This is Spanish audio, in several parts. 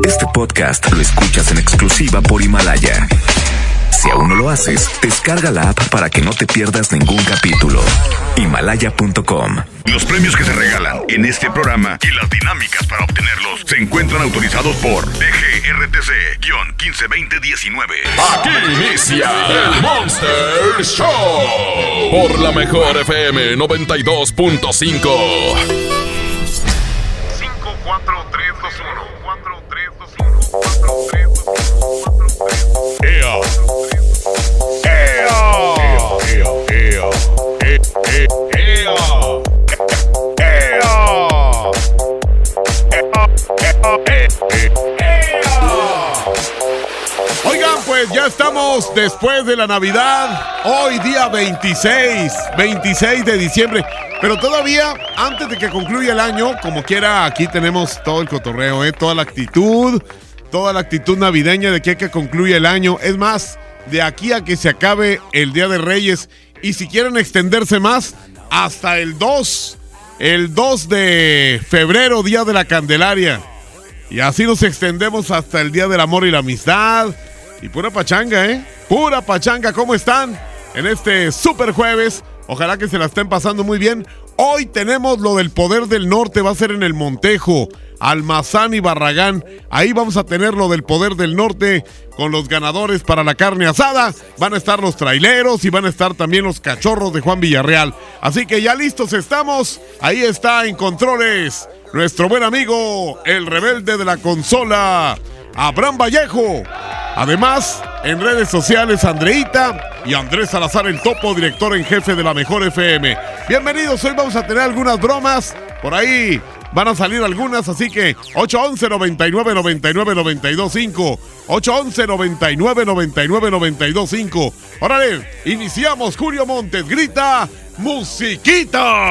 Este podcast lo escuchas en exclusiva por Himalaya. Si aún no lo haces, descarga la app para que no te pierdas ningún capítulo. Himalaya.com Los premios que se regalan en este programa y las dinámicas para obtenerlos se encuentran autorizados por DGRTC-152019. Aquí inicia el Monster Show por la mejor FM 92.5. 5, 4, 3, 2, 1. Oigan, pues ya estamos después de la Navidad. Hoy día 26, 26 de diciembre. Pero todavía, antes de que concluya el año, como quiera, aquí tenemos todo el cotorreo, ¿eh? toda la actitud, toda la actitud navideña de que hay que concluya el año. Es más, de aquí a que se acabe el Día de Reyes. Y si quieren extenderse más, hasta el 2, el 2 de febrero, Día de la Candelaria. Y así nos extendemos hasta el Día del Amor y la Amistad. Y pura pachanga, ¿eh? Pura pachanga, ¿cómo están? En este super jueves. Ojalá que se la estén pasando muy bien. Hoy tenemos lo del poder del norte, va a ser en el Montejo, Almazán y Barragán. Ahí vamos a tener lo del poder del norte con los ganadores para la carne asada. Van a estar los traileros y van a estar también los cachorros de Juan Villarreal. Así que ya listos estamos. Ahí está en controles nuestro buen amigo, el rebelde de la consola, Abraham Vallejo. Además, en redes sociales, Andreita y Andrés Salazar, el topo, director en jefe de la Mejor FM. Bienvenidos, hoy vamos a tener algunas bromas. Por ahí van a salir algunas, así que 811 99 99 925 811 99 99 925 Órale, iniciamos Julio Montes, grita musiquita.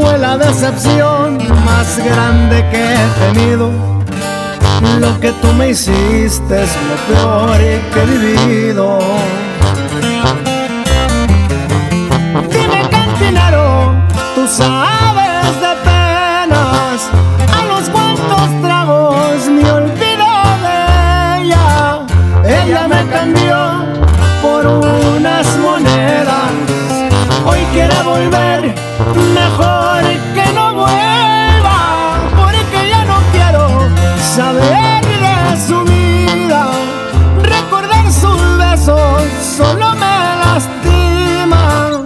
fue la decepción más grande que he tenido. Lo que tú me hiciste es lo peor que he vivido. Dime cantinero, tú sabes mejor que no vuelva, porque ya no quiero saber de su vida. Recordar sus besos solo me lastima.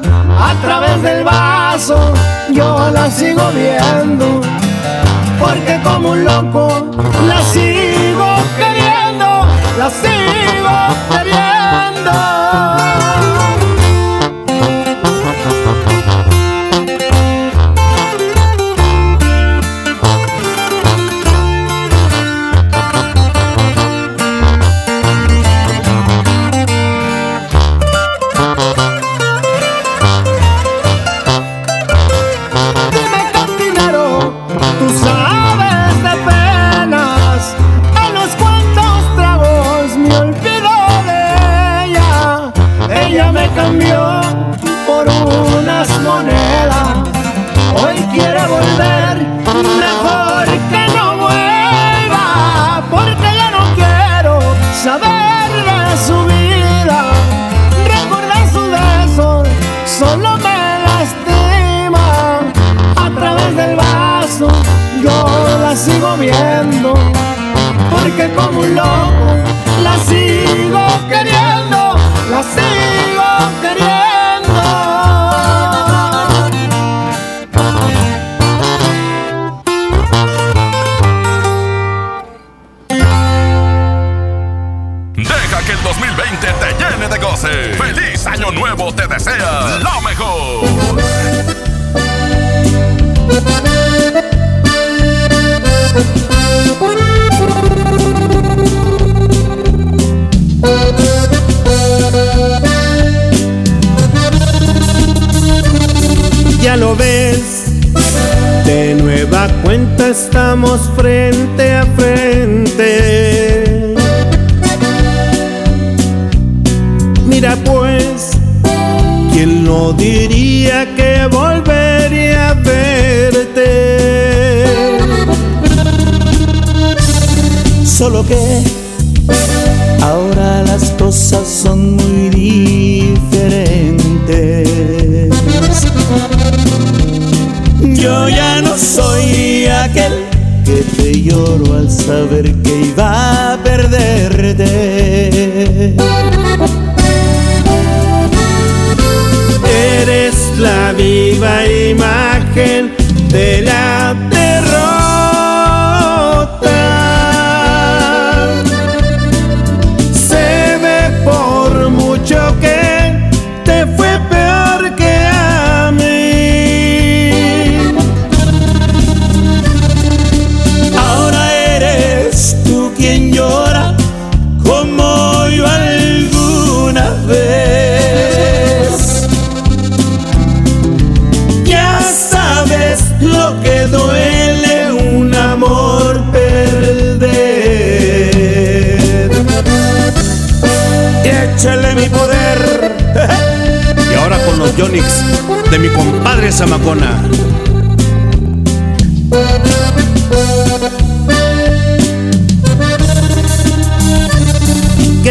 A través del vaso yo la sigo viendo, porque como un loco la sigo queriendo, la sigo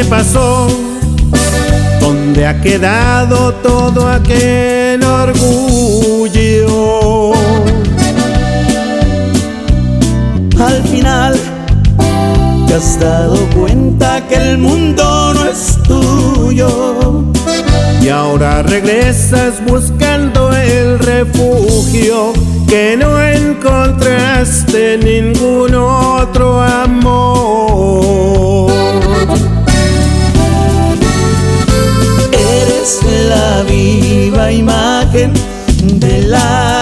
¿Qué pasó? ¿Dónde ha quedado todo aquel orgullo? Al final, te has dado cuenta que el mundo no es tuyo. Y ahora regresas buscando el refugio que no encontraste en ningún otro amor. Eres la viva imagen de la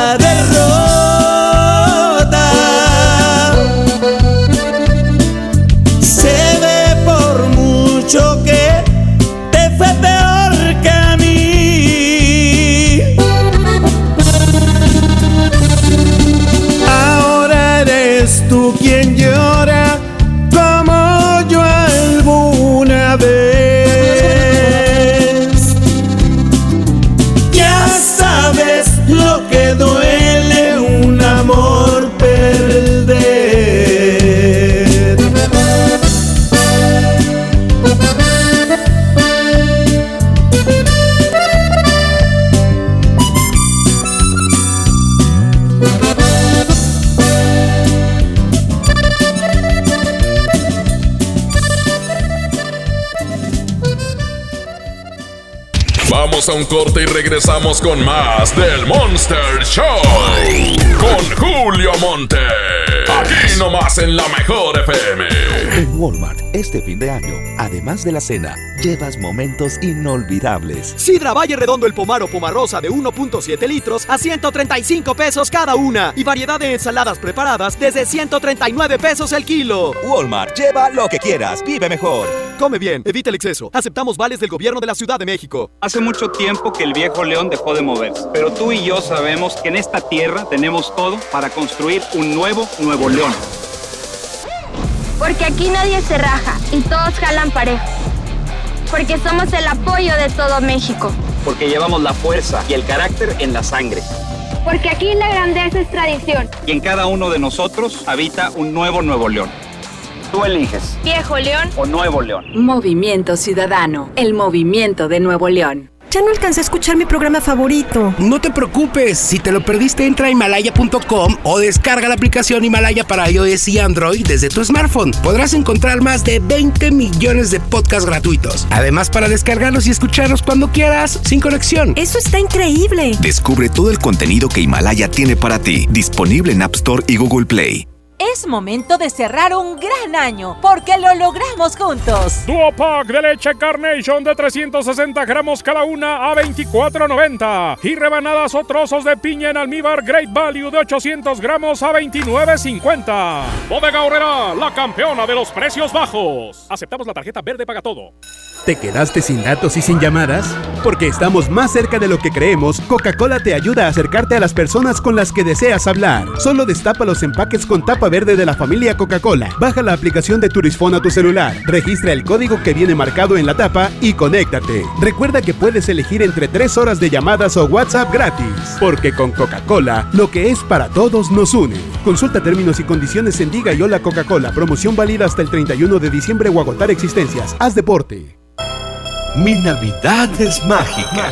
corte y regresamos con más del Monster Show. Con Julio Monte. Aquí nomás en la mejor FM. En Walmart, este fin de año, además de la cena, llevas momentos inolvidables. Sidra Valle Redondo el Pomar o Pomarosa de 1.7 litros a 135 pesos cada una. Y variedad de ensaladas preparadas desde 139 pesos el kilo. Walmart, lleva lo que quieras, vive mejor. Come bien, evita el exceso. Aceptamos vales del gobierno de la Ciudad de México. Hace mucho tiempo que el viejo león dejó de moverse, pero tú y yo sabemos que en esta tierra tenemos todo para construir un nuevo Nuevo León. Porque aquí nadie se raja y todos jalan parejo. Porque somos el apoyo de todo México. Porque llevamos la fuerza y el carácter en la sangre. Porque aquí la grandeza es tradición. Y en cada uno de nosotros habita un nuevo Nuevo León. Tú eliges. Viejo León o Nuevo León. Movimiento Ciudadano, el movimiento de Nuevo León. Ya no alcancé a escuchar mi programa favorito. No te preocupes, si te lo perdiste entra a himalaya.com o descarga la aplicación Himalaya para iOS y Android desde tu smartphone. Podrás encontrar más de 20 millones de podcasts gratuitos. Además para descargarlos y escucharlos cuando quieras, sin conexión. Eso está increíble. Descubre todo el contenido que Himalaya tiene para ti, disponible en App Store y Google Play. Es momento de cerrar un gran año porque lo logramos juntos. Duopack de leche Carnation de 360 gramos cada una a 24.90 y rebanadas o trozos de piña en almíbar Great Value de 800 gramos a 29.50. Bodega Horrera, la campeona de los precios bajos. Aceptamos la tarjeta verde paga todo. ¿Te quedaste sin datos y sin llamadas? Porque estamos más cerca de lo que creemos, Coca-Cola te ayuda a acercarte a las personas con las que deseas hablar. Solo destapa los empaques con tapa verde de la familia Coca-Cola. Baja la aplicación de Turisfone a tu celular, registra el código que viene marcado en la tapa y conéctate. Recuerda que puedes elegir entre 3 horas de llamadas o WhatsApp gratis. Porque con Coca-Cola, lo que es para todos nos une. Consulta términos y condiciones en Diga y Hola Coca-Cola. Promoción válida hasta el 31 de diciembre o agotar existencias. Haz deporte. Mi Navidad es mágica.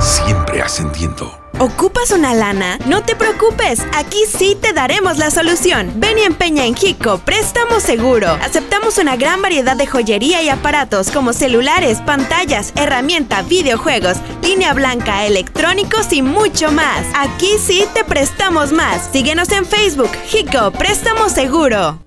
Siempre ascendiendo. ¿Ocupas una lana? No te preocupes, aquí sí te daremos la solución. Ven y empeña en Jico, préstamo seguro. Aceptamos una gran variedad de joyería y aparatos como celulares, pantallas, herramienta, videojuegos, línea blanca, electrónicos y mucho más. Aquí sí te prestamos más. Síguenos en Facebook, Jico, préstamo seguro.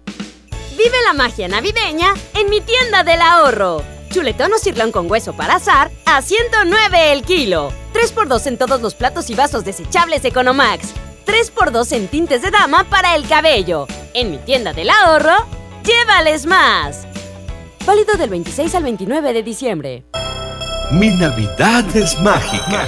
Vive la magia navideña en mi tienda del ahorro. Chuletón o cirlón con hueso para azar a 109 el kilo. 3x2 en todos los platos y vasos desechables Economax. 3x2 en tintes de dama para el cabello. En mi tienda del ahorro, llévales más. Válido del 26 al 29 de diciembre. Mi Navidad es mágica.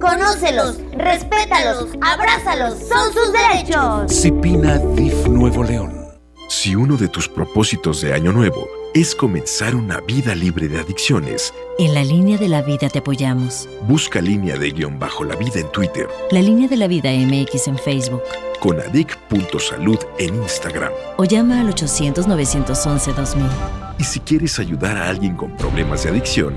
Conócelos, respétalos, abrázalos, son sus derechos. Cipina DIF Nuevo León. Si uno de tus propósitos de año nuevo es comenzar una vida libre de adicciones, En la línea de la vida te apoyamos. busca línea de guion bajo la vida en Twitter, La línea de la vida MX en Facebook. con adic.salud en Instagram. O llama al 800-911-2000. Y si quieres ayudar a alguien con problemas de adicción,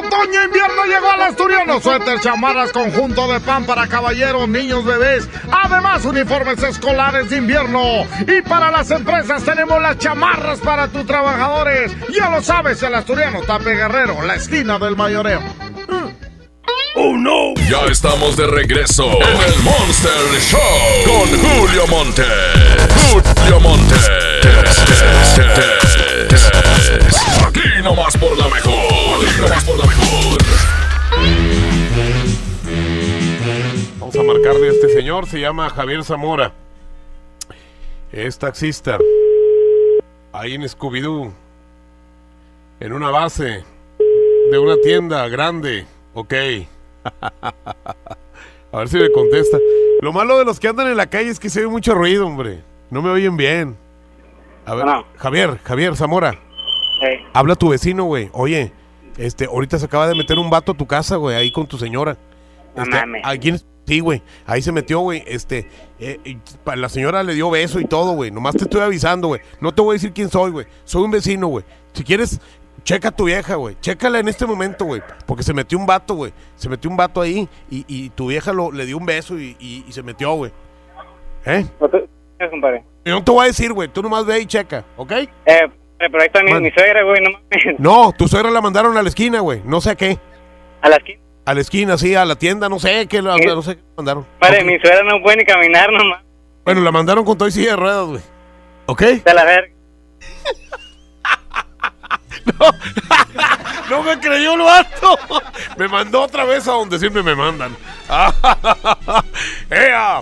Otoño invierno llegó al asturiano. Suéter, chamarras, conjunto de pan para caballeros, niños, bebés. Además, uniformes escolares de invierno. Y para las empresas tenemos las chamarras para tus trabajadores. Ya lo sabes, el asturiano Tape Guerrero, la esquina del mayoreo. ¡Oh, no! Ya estamos de regreso en el Monster Show con Julio Monte. Julio Monte. Señor, se llama Javier Zamora. Es taxista. Ahí en Scooby-Doo. En una base. De una tienda grande. Ok. a ver si me contesta. Lo malo de los que andan en la calle es que se oye mucho ruido, hombre. No me oyen bien. A ver, Javier, Javier Zamora. Habla tu vecino, güey. Oye, este, ahorita se acaba de meter un vato a tu casa, güey, ahí con tu señora. No Este, mames. ¿a quién- Sí, güey. Ahí se metió, güey. Este, eh, y la señora le dio beso y todo, güey. Nomás te estoy avisando, güey. No te voy a decir quién soy, güey. Soy un vecino, güey. Si quieres, checa a tu vieja, güey. Chécala en este momento, güey. Porque se metió un vato, güey. Se metió un vato ahí y, y tu vieja lo, le dio un beso y, y- y se metió, güey. ¿Eh? No te- compadre. No te voy a decir, güey. Tú nomás ve y checa, ¿ok? Eh, pero ahí está mi, mi suegra, güey, no mames. No, tu suegra la mandaron a la esquina, güey. No sé a qué. ¿A la esquina? A la esquina, sí, a la tienda, no sé qué, la- no sé qué mandaron. Ok. mi suegra no puede ni caminar nomás. Bueno, la mandaron con todo y silla de ruedas, güey. ¿Ok? De la verga. No me creyó el vato. Me mandó otra vez a donde siempre me mandan. ¡Ea!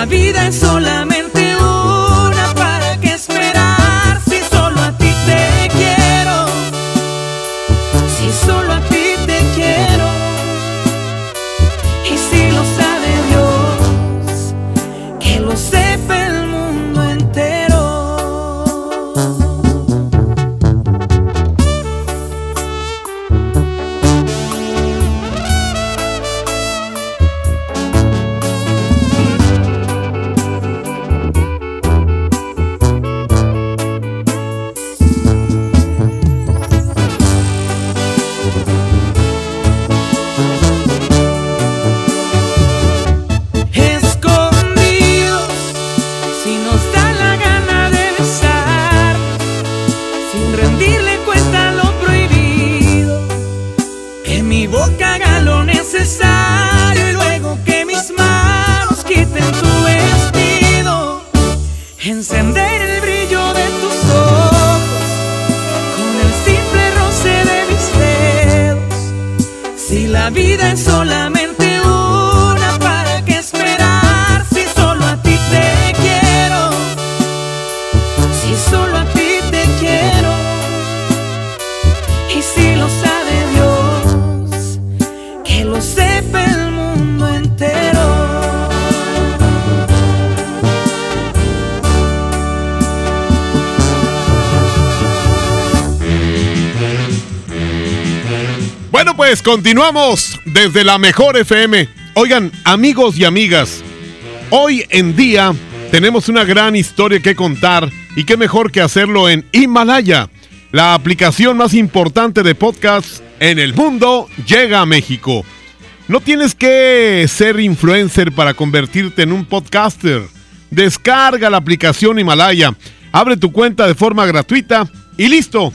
la vida es Pues continuamos desde la mejor FM. Oigan, amigos y amigas, hoy en día tenemos una gran historia que contar y qué mejor que hacerlo en Himalaya. La aplicación más importante de podcasts en el mundo llega a México. No tienes que ser influencer para convertirte en un podcaster. Descarga la aplicación Himalaya, abre tu cuenta de forma gratuita y listo.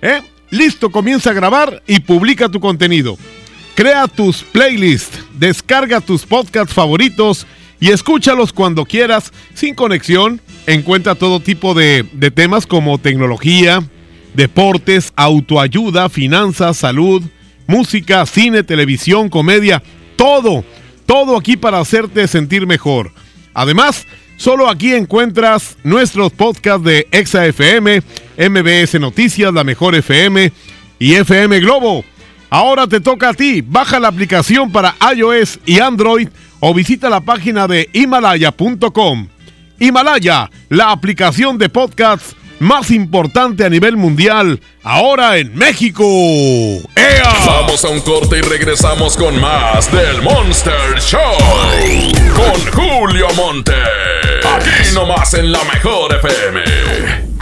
¿Eh? Listo, comienza a grabar y publica tu contenido. Crea tus playlists, descarga tus podcasts favoritos y escúchalos cuando quieras, sin conexión. Encuentra todo tipo de, de temas como tecnología, deportes, autoayuda, finanzas, salud, música, cine, televisión, comedia, todo, todo aquí para hacerte sentir mejor. Además, solo aquí encuentras nuestros podcasts de ExaFM, MBS Noticias, La Mejor FM y FM Globo. Ahora te toca a ti. Baja la aplicación para iOS y Android o visita la página de himalaya.com. Himalaya, la aplicación de podcasts más importante a nivel mundial, ahora en México. ¡Ea! Vamos a un corte y regresamos con más del Monster Show. Con Julio Monte. Aquí nomás en la mejor FM.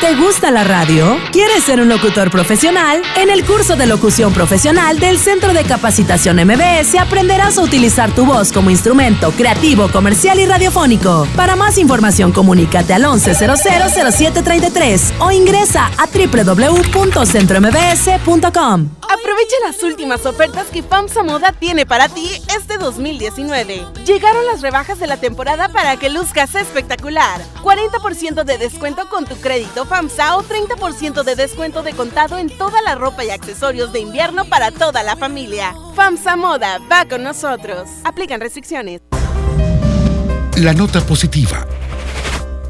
¿Te gusta la radio? ¿Quieres ser un locutor profesional? En el curso de locución profesional del Centro de Capacitación MBS aprenderás a utilizar tu voz como instrumento creativo, comercial y radiofónico. Para más información, comunícate al 11000733 o ingresa a www.centrombs.com. Aprovecha las últimas ofertas que FAMSA Moda tiene para ti este 2019. Llegaron las rebajas de la temporada para que luzcas espectacular. 40% de descuento con tu crédito FAMSA o 30% de descuento de contado en toda la ropa y accesorios de invierno para toda la familia. FAMSA Moda, va con nosotros. Aplican restricciones. La nota positiva.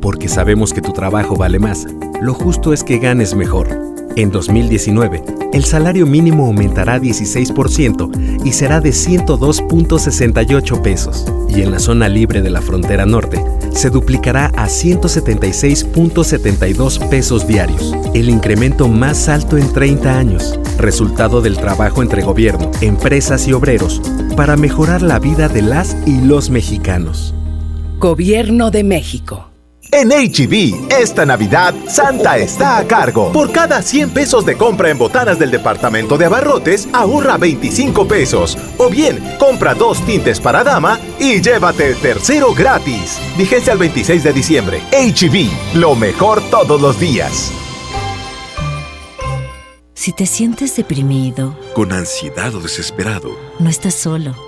Porque sabemos que tu trabajo vale más. Lo justo es que ganes mejor. En 2019, el salario mínimo aumentará 16% y será de 102.68 pesos. Y en la zona libre de la frontera norte, se duplicará a 176.72 pesos diarios, el incremento más alto en 30 años, resultado del trabajo entre gobierno, empresas y obreros para mejorar la vida de las y los mexicanos. Gobierno de México. En HB, esta Navidad, Santa está a cargo. Por cada 100 pesos de compra en botanas del departamento de abarrotes, ahorra 25 pesos. O bien, compra dos tintes para dama y llévate el tercero gratis. Vigencia al 26 de diciembre. HB, lo mejor todos los días. Si te sientes deprimido, Con ansiedad o desesperado, no estás solo.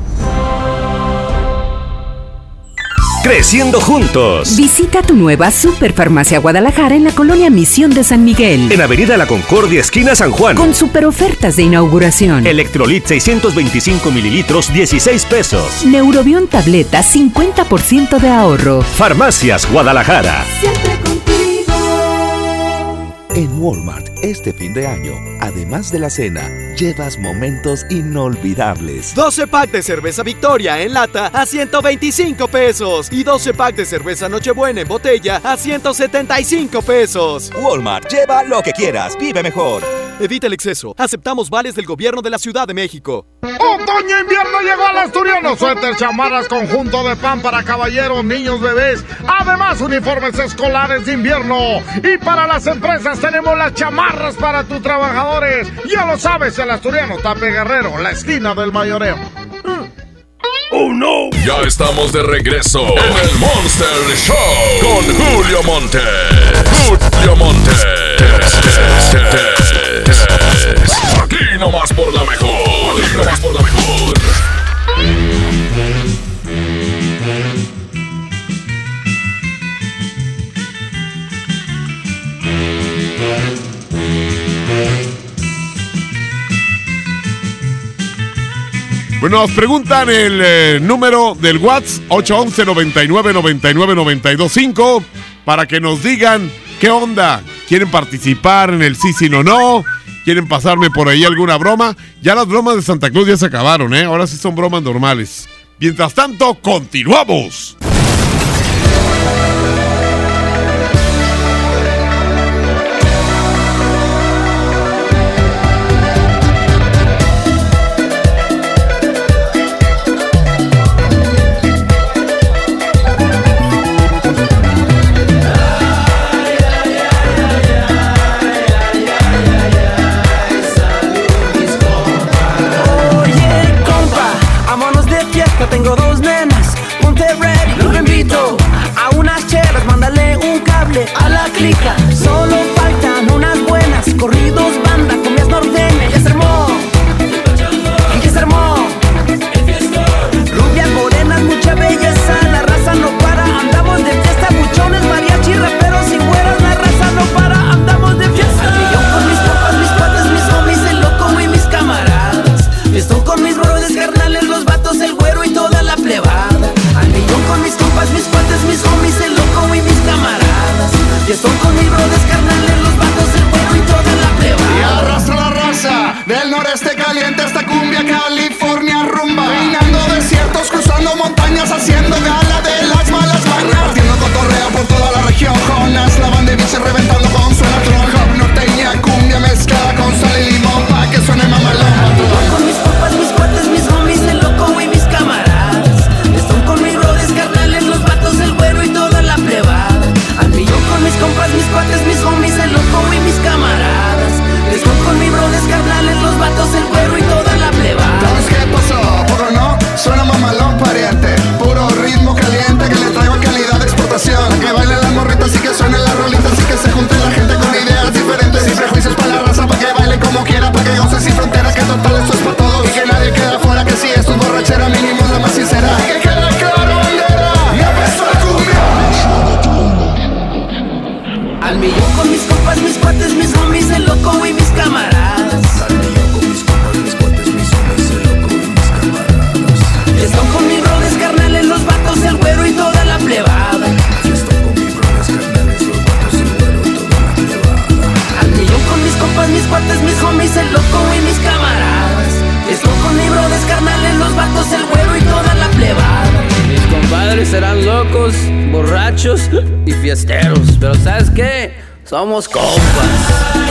Creciendo juntos. Visita tu nueva Superfarmacia Guadalajara en la colonia Misión de San Miguel. En Avenida La Concordia, esquina San Juan. Con super ofertas de inauguración. Electrolit 625 mililitros, 16 pesos. Neurobión tableta, 50% de ahorro. Farmacias Guadalajara. En Walmart, este fin de año, además de la cena, llevas momentos inolvidables. 12 pack de cerveza Victoria en lata a 125 pesos y 12 pack de cerveza Nochebuena en botella a 175 pesos. Walmart, lleva lo que quieras, vive mejor. Evita el exceso. Aceptamos vales del gobierno de la Ciudad de México. Otoño invierno llegó al asturiano. Suéter, chamarras, conjunto de pan para caballeros, niños, bebés. Además, uniformes escolares de invierno. Y para las empresas tenemos las chamarras para tus trabajadores. Ya lo sabes, el asturiano Tape Guerrero, la esquina del mayoreo. ¡Oh, no! Ya estamos de regreso en el Monster Show con Julio Monte. Julio Monte. Aquí nomás por la mejor. Aquí nomás por la mejor. Bueno, nos preguntan el eh, número del WhatsApp 811 99 99 925 para que nos digan qué onda. ¿Quieren participar en el sí, sí, no, no? ¿Quieren pasarme por ahí alguna broma? Ya las bromas de Santa Cruz ya se acabaron, ¿eh? Ahora sí son bromas normales. Mientras tanto, continuamos. Tango those serán locos, borrachos y fiesteros. Pero ¿sabes qué? Somos compas.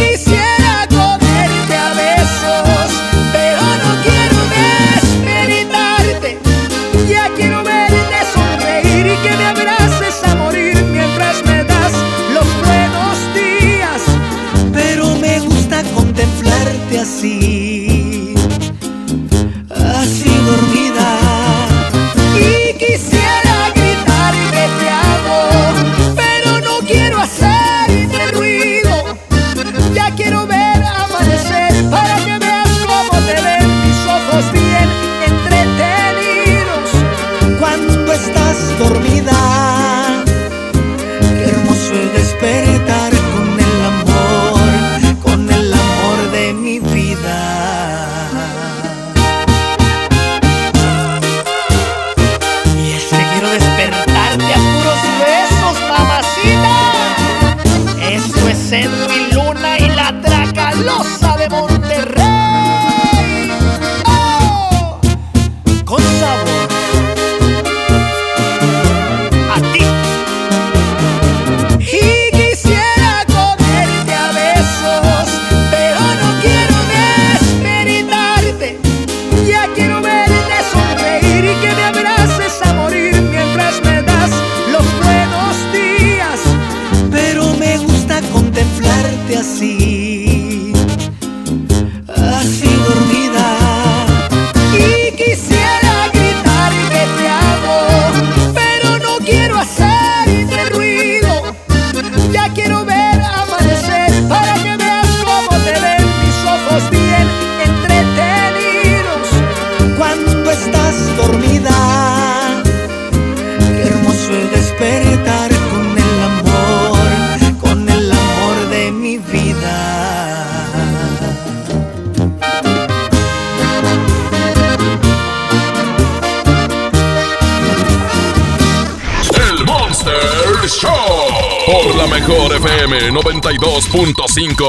92.5.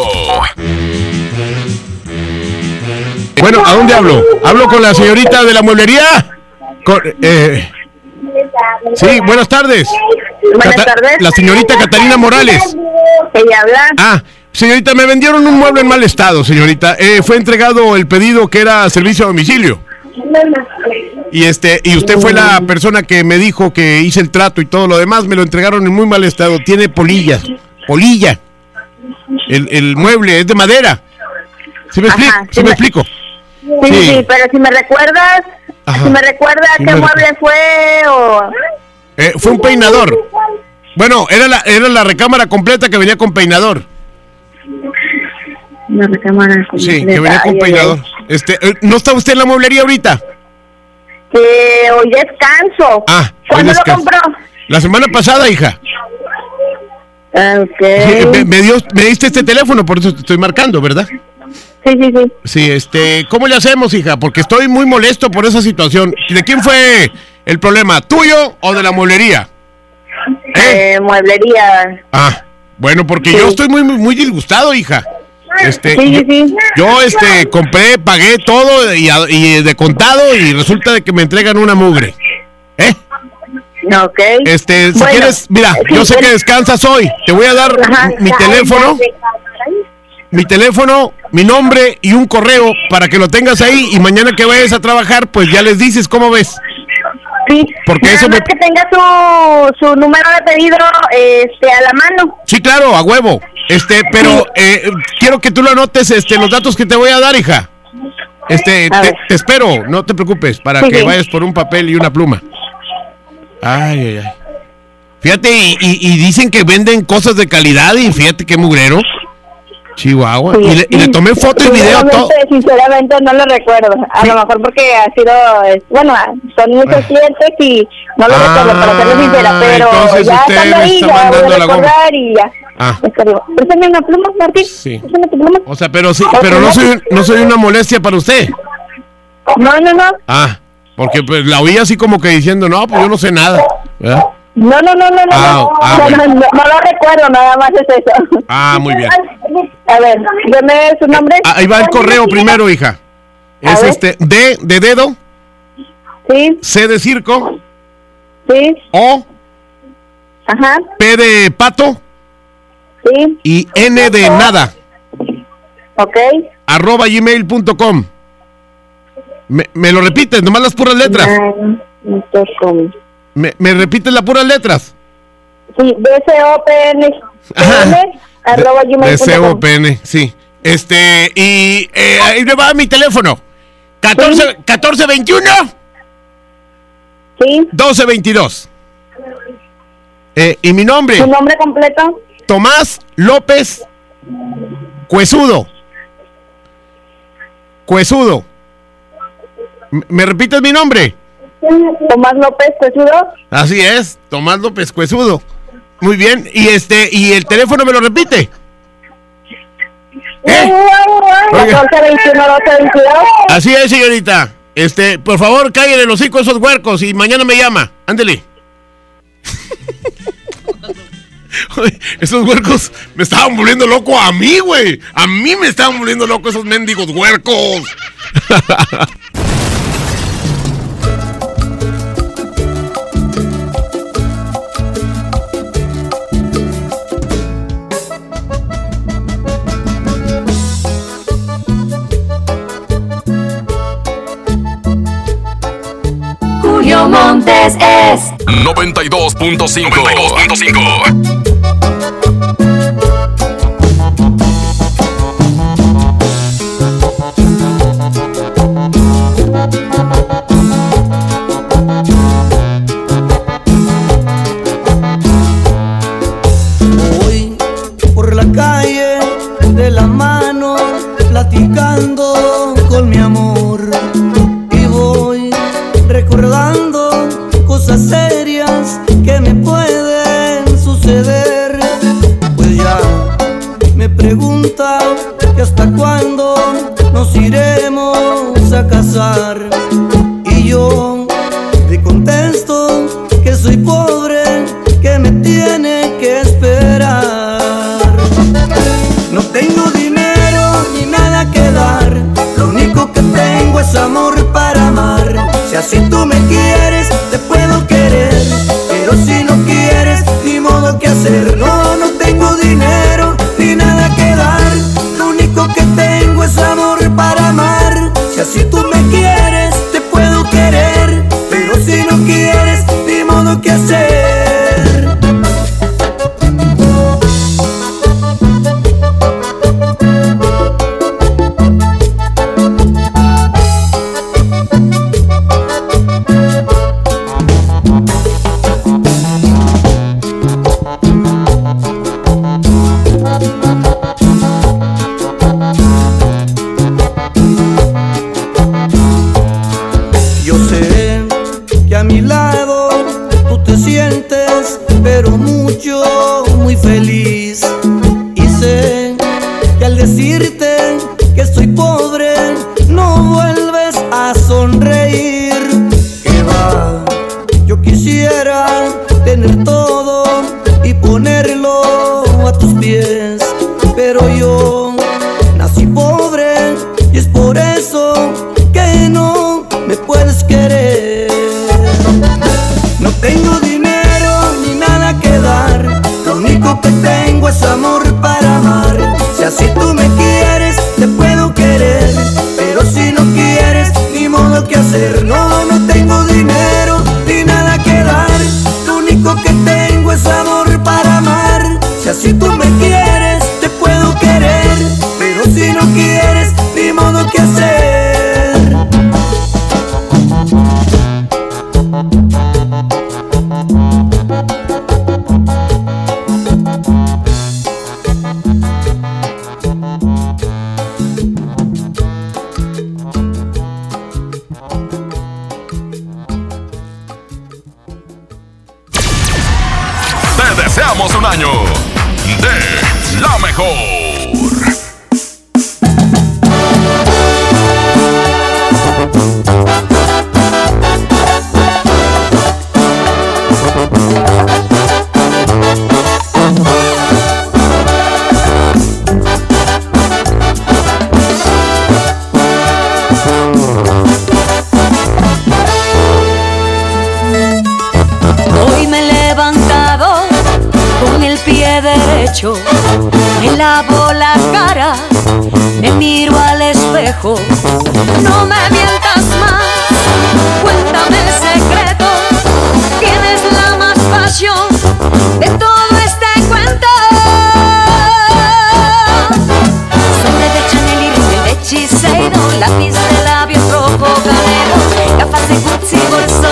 Bueno, ¿a dónde hablo? ¿Hablo con la señorita de la mueblería? Con- eh, sí, buenas tardes. Buenas Cata- tardes. La señorita Catalina Morales. Ella habla. Ah, señorita, me vendieron un mueble en mal estado, señorita. Eh, fue entregado el pedido que era servicio a domicilio. Y este, y usted fue la persona que me dijo que hice el trato y todo lo demás, me lo entregaron en muy mal estado. Tiene polillas, polilla. El, el mueble es de madera. ¿Sí me, expli- Ajá, ¿sí sí me me- explico? Sí, sí, sí, pero si me recuerdas, Ajá. si me recuerdas qué me mueble fue o... Eh, fue un peinador. Bueno, era la, era la recámara completa que venía con peinador. Una recámara Sí, que completa. venía con Ay, ay, peinador. Este, eh, ¿No está usted en la mueblería ahorita? Que hoy descanso. Ah, ¿Cuándo lo compró? La semana pasada, hija. Sí, me, me dio, me diste este teléfono, por eso te estoy marcando, ¿verdad? Sí, sí, sí. Sí, este, ¿cómo le hacemos, hija? Porque estoy muy molesto por esa situación. ¿De quién fue el problema? ¿Tuyo o de la mueblería? Eh, mueblería. Ah, bueno, porque yo estoy muy, muy, muy disgustado, hija. Este, Sí, yo, sí, sí. yo, este, compré, pagué todo y de contado y resulta de que me entregan una mugre. ¿Eh? Ok. Este, si Bueno, quieres, mira, sí, yo sé que descansas hoy. Te voy a dar Ajá. mi teléfono, mi teléfono, mi nombre y un correo para que lo tengas ahí y mañana que vayas a trabajar, pues ya les dices cómo ves. Sí. Porque Nada eso me... que tenga su, su número de pedido este, a la mano. Sí, claro, a huevo. Este, pero eh, quiero que tú lo anotes, este, los datos que te voy a dar, hija. Este, te, te espero, no te preocupes, para Sí, que vayas por un papel y una pluma. Ay, ay, ay. Fíjate, y, y- y dicen que venden cosas de calidad y fíjate qué mugrero. Chihuahua. Y, le, y le tomé foto y video todo. Sinceramente, no lo recuerdo. A lo mejor porque ha sido, bueno, son muchos clientes y no lo Ah, recuerdo, para ser sincera, pero entonces ya estando ahí ya voy mandando a la goma. recordar y ya. Ah. Préstame una pluma, Martín. Sí. Pluma. o sea, pero sí, pero no soy, no soy una molestia para usted. No, no, no. Ah, porque pues la oí así como que diciendo, no, pues yo no sé nada. ¿verdad? No, no, no, no, no. Ah, no, ah, no, bueno. no, no, no lo recuerdo, nada más es eso. Ah, muy bien. A ver, deme su nombre. Ah, Ahí va el correo primero, hija. A Es ver. este D de dedo, Sí, C de circo, sí, O, ajá, P de pato sí, y N de nada, ok. arroba gmail.com. Me, me lo repites, nomás las puras letras. Me, me repites las puras letras. Sí, DCOPN, arroba. DCOPN, sí. Este, y eh, ahí me va mi teléfono. 14, 1421 Sí. 1222. Eh, y mi nombre. ¿Su nombre completo? Tomás López Cuesudo. Cuesudo. ¿Me repites mi nombre? Tomás López Cuesudo. Así es, Tomás López Cuesudo. Muy bien, y este, y el teléfono me lo repite. ¿Eh? Así es, señorita. Este, por favor, cállale los cinco esos huercos y mañana me llama. Ándele. esos huercos me estaban volviendo loco a mí, güey. A mí me estaban volviendo loco esos mendigos huercos. Julio Montes es 92.5. 92.5. caras, me miro al espejo, no me mientas más, cuéntame el secreto, tienes la más pasión de todo este cuento. Sobre de Chanel y Rimmel, hechicero, lápiz de labios rojo, canero, gafas de Gucci, bolso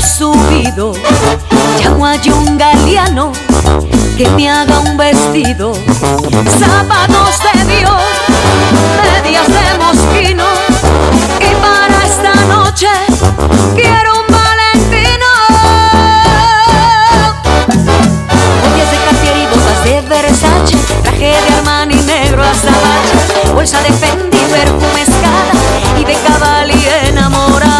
subido, llamo a un galeano que me haga un vestido, zapatos de Dios, medias de mosquino, y para esta noche quiero un valentino. Joyas de Cartier y botas de Versace, traje de Armani negro hasta bache, bolsa de Fendi, perfume escala y de Cavalli enamorada.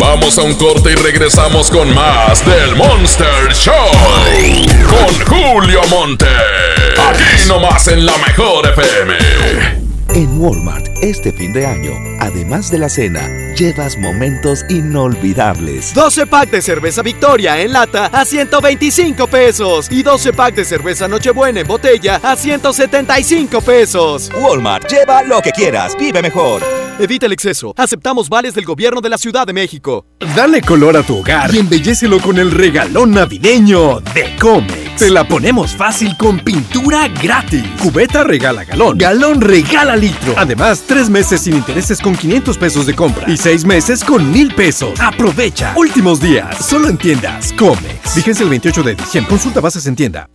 Vamos a un corte y regresamos con más del Monster Show. Con Julio Monte. Aquí nomás en la mejor FM. En Walmart, este fin de año, además de la cena, llevas momentos inolvidables. 12 pack de cerveza Victoria en lata a 125 pesos y 12 pack de cerveza Nochebuena en botella a 175 pesos. Walmart, lleva lo que quieras, vive mejor. Evita el exceso. Aceptamos vales del gobierno de la Ciudad de México. Dale color a tu hogar y embellecelo con el regalón navideño de Comex. Te la ponemos fácil con pintura gratis. Cubeta regala galón. Galón regala litro. Además, tres meses sin intereses con 500 pesos de compra y seis meses con mil pesos. Aprovecha. Últimos días. Solo en tiendas Comex. Vigencia el 28 de diciembre. Consulta bases en tienda.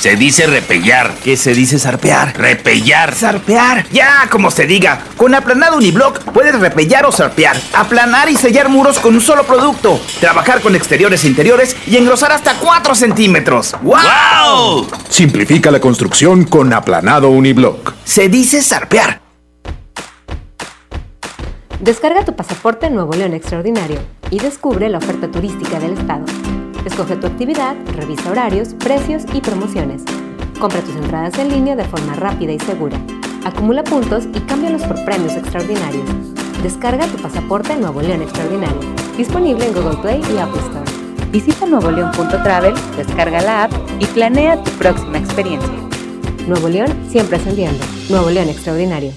Se dice repellar. ¿Qué se dice zarpear? Repellar. Zarpear. Ya, como se diga. Con aplanado uniblock puedes repellar o zarpear. Aplanar y sellar muros con un solo producto. Trabajar con exteriores e interiores y engrosar hasta 4 centímetros. ¡Wow! Simplifica la construcción con aplanado uniblock. Se dice zarpear. Descarga tu pasaporte Nuevo León Extraordinario y descubre la oferta turística del estado. Escoge tu actividad, revisa horarios, precios y promociones. Compra tus entradas en línea de forma rápida y segura. Acumula puntos y cámbialos por premios extraordinarios. Descarga tu pasaporte Nuevo León Extraordinario. Disponible en Google Play y Apple Store. Visita nuevoleón.travel, descarga la app y planea tu próxima experiencia. Nuevo León siempre ascendiendo. Nuevo León Extraordinario.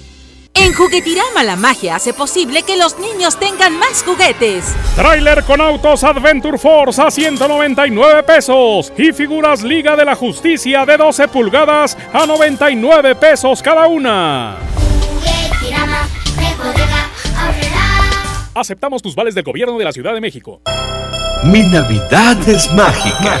En Juguetirama la magia hace posible que los niños tengan más juguetes. Trailer con autos Adventure Force a 199 pesos y figuras Liga de la Justicia de 12 pulgadas a 99 pesos cada una. Aceptamos tus vales del gobierno de la Ciudad de México. Mi Navidad es mágica.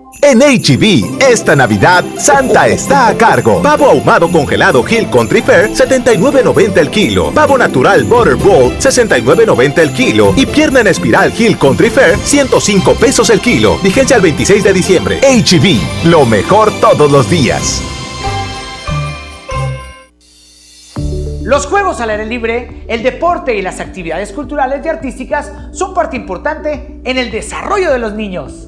En HB, esta Navidad, Santa está a cargo. Pavo ahumado congelado Hill Country Fair, 79.90 el kilo. Pavo natural Butter Bowl, 69.90 el kilo. Y pierna en espiral Hill Country Fair, 105 pesos el kilo. Vigencia al 26 de diciembre. HB, lo mejor todos los días. Los juegos al aire libre, el deporte y las actividades culturales y artísticas son parte importante en el desarrollo de los niños.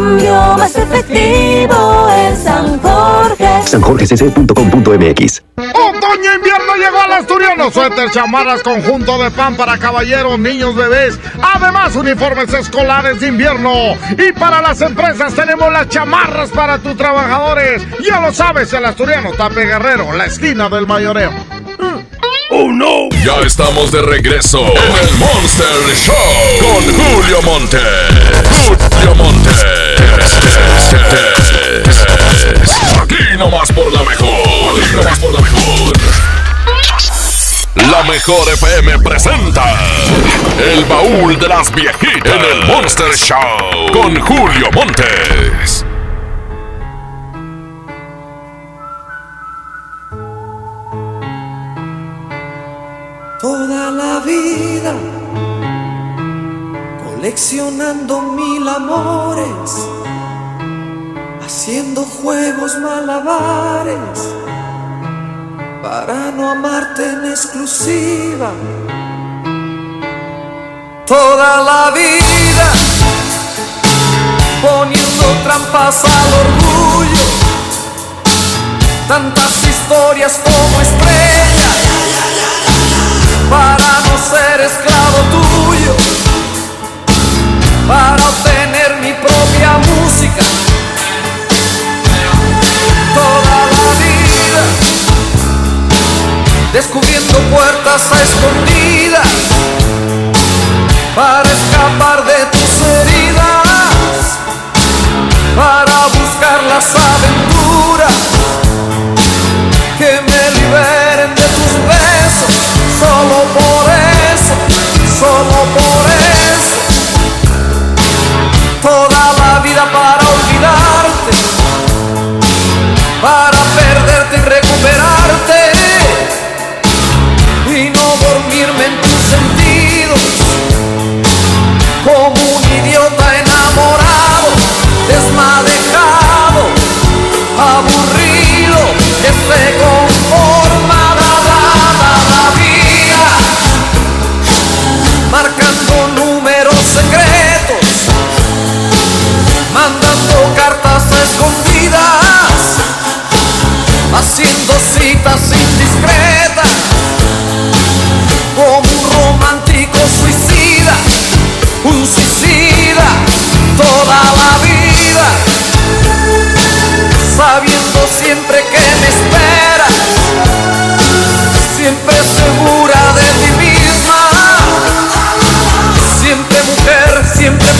cambio más efectivo en San Jorge. sanjorgecc.com.mx Otoño invierno llegó al asturiano. Suéter, chamarras, conjunto de pan para caballeros, niños, bebés. Además, uniformes escolares de invierno. Y para las empresas tenemos las chamarras para tus trabajadores. Ya lo sabes, el asturiano Tape Guerrero, la esquina del mayoreo. ¡Oh, no! Ya estamos de regreso en el Monster Show con Julio Monte. Julio Monte. Aquí nomás por la mejor. La mejor. La mejor FM presenta El baúl de las viejitas en el Monster Show con Julio Montes. Toda la vida coleccionando mil amores, haciendo juegos malabares para no amarte en exclusiva. Toda la vida poniendo trampas al orgullo, tantas historias como estrellas para no ser esclavo tuyo, para obtener mi propia música. Toda la vida descubriendo puertas a escondidas para escapar de tus heridas, para buscar las aventuras que me liberen de tus besos. Solo por eso, solo por que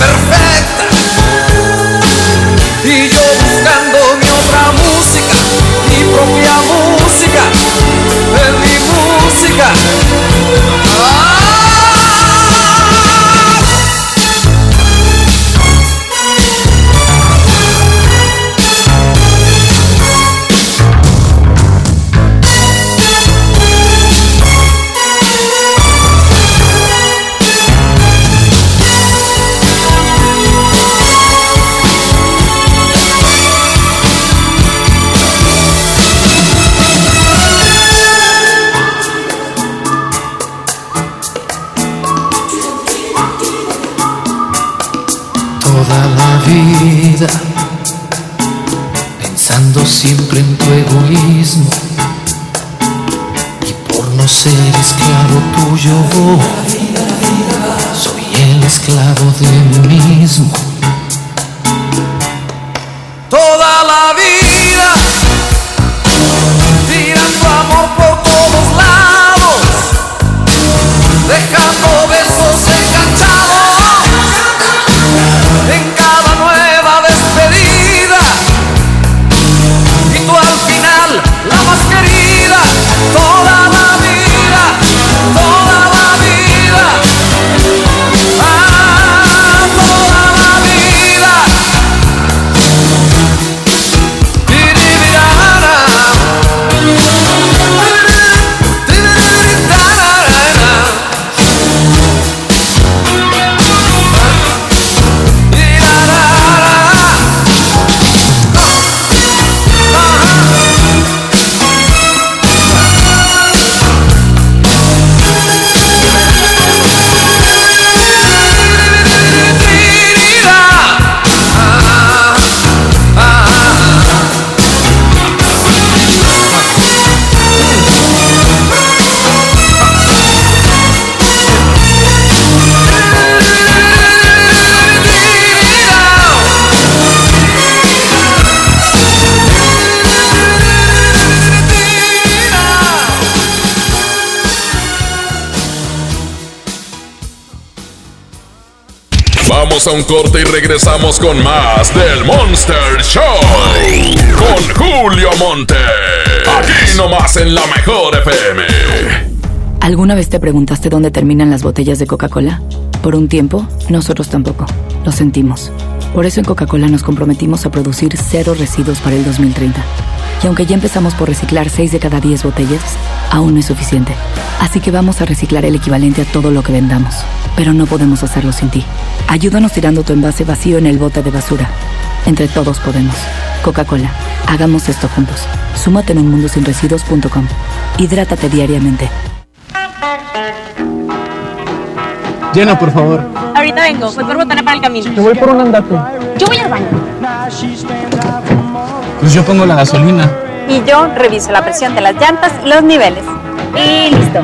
Perfect. A un corte y regresamos con más del Monster Show. Con Julio Monte. Aquí nomás en la mejor FM. ¿Alguna vez te preguntaste dónde terminan las botellas de Coca-Cola? Por un tiempo, nosotros tampoco. Lo sentimos. Por eso en Coca-Cola nos comprometimos a producir cero residuos para el 2030. Y aunque ya empezamos por reciclar 6 de cada 10 botellas, aún no es suficiente. Así que vamos a reciclar el equivalente a todo lo que vendamos. Pero no podemos hacerlo sin ti. Ayúdanos tirando tu envase vacío en el bote de basura. Entre todos podemos. Coca-Cola, hagamos esto juntos. Súmate en unmundosinresiduos.com. Hidrátate diariamente. Llena, por favor. Ahorita vengo, voy por botana para el camino. Yo voy por un andate. Yo voy al baño. Pues yo pongo la gasolina. Y yo reviso la presión de las llantas y los niveles. Y listo.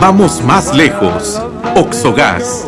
Vamos más lejos. Oxogas.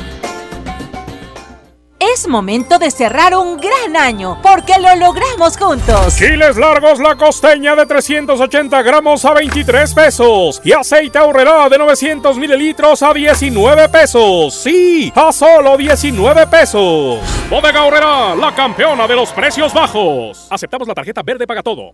Es momento de cerrar un gran año porque lo logramos juntos. Chiles largos la costeña de 380 gramos a 23 pesos y aceite ahorrerá de 900 mililitros a 19 pesos. Sí, a solo 19 pesos. Bodega Horrera, la campeona de los precios bajos. Aceptamos la tarjeta verde paga todo.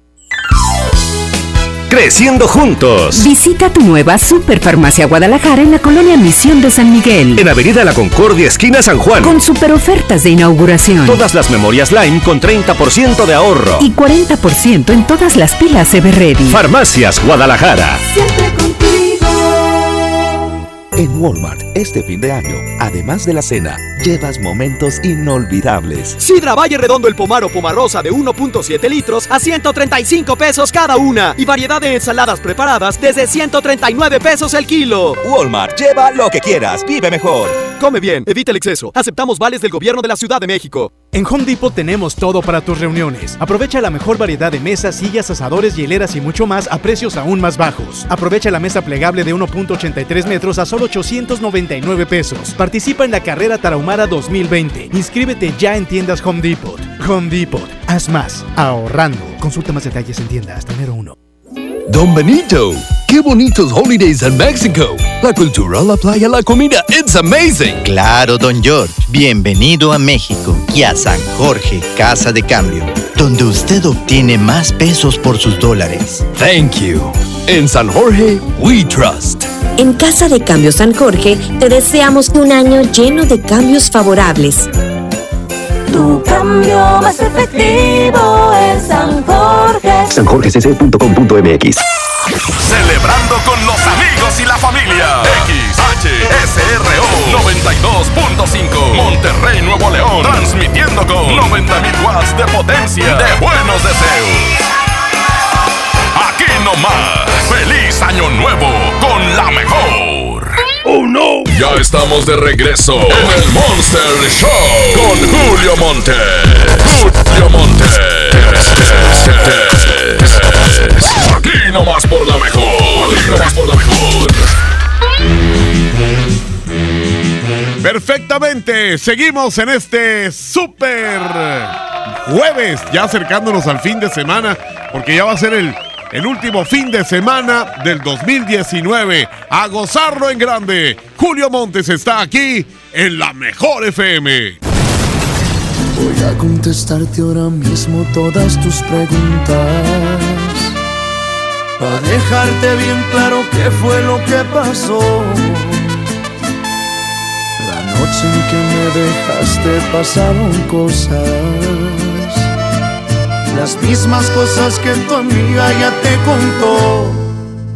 Creciendo juntos. Visita tu nueva Superfarmacia Guadalajara en la colonia Misión de San Miguel. En Avenida La Concordia, esquina San Juan. Con super ofertas de inauguración. Todas las memorias Lime con 30% de ahorro. Y 40% en todas las pilas Everready. Farmacias Guadalajara. En Walmart, este fin de año, además de la cena, llevas momentos inolvidables. Sidra Valle Redondo el Pomar o Pomarosa de 1.7 litros a 135 pesos cada una. Y variedad de ensaladas preparadas desde 139 pesos el kilo. Walmart, lleva lo que quieras, vive mejor. Come bien, evita el exceso. Aceptamos vales del gobierno de la Ciudad de México. En Home Depot tenemos todo para tus reuniones. Aprovecha la mejor variedad de mesas, sillas, asadores, hieleras y mucho más a precios aún más bajos. Aprovecha la mesa plegable de 1.83 metros a solo 899 pesos. Participa en la carrera Tarahumara 2020. Inscríbete ya en tiendas Home Depot. Home Depot. Haz más. Ahorrando. Consulta más detalles en tienda hasta enero 1. Don Benito, qué bonitos holidays en México. La cultura, la playa, la comida, it's amazing. Claro, don George. Bienvenido a México y a San Jorge, Casa de Cambio, donde usted obtiene más pesos por sus dólares. Thank you. En San Jorge, we trust. En Casa de Cambio San Jorge te deseamos un año lleno de cambios favorables. Tu cambio más efectivo es San Jorge. sanjorgecc.com.mx Celebrando con los amigos y la familia. XHSRO 92.5 Monterrey, Nuevo León. Transmitiendo con 90.000 watts de potencia de buenos deseos. Aquí nomás. Feliz año nuevo con la mejor. Oh no. Ya estamos de regreso en el Monster Show con Julio Monte. Julio Monte. Aquí nomás por la mejor. Aquí nomás por la mejor. Perfectamente, seguimos en este super jueves, ya acercándonos al fin de semana, porque ya va a ser el, el último fin de semana del 2019. A gozarlo en grande. Julio Montes está aquí en la mejor FM. Voy a contestarte ahora mismo todas tus preguntas. Para dejarte bien claro qué fue lo que pasó. Noche en que me dejaste pasaron cosas. Las mismas cosas que tu amiga ya te contó.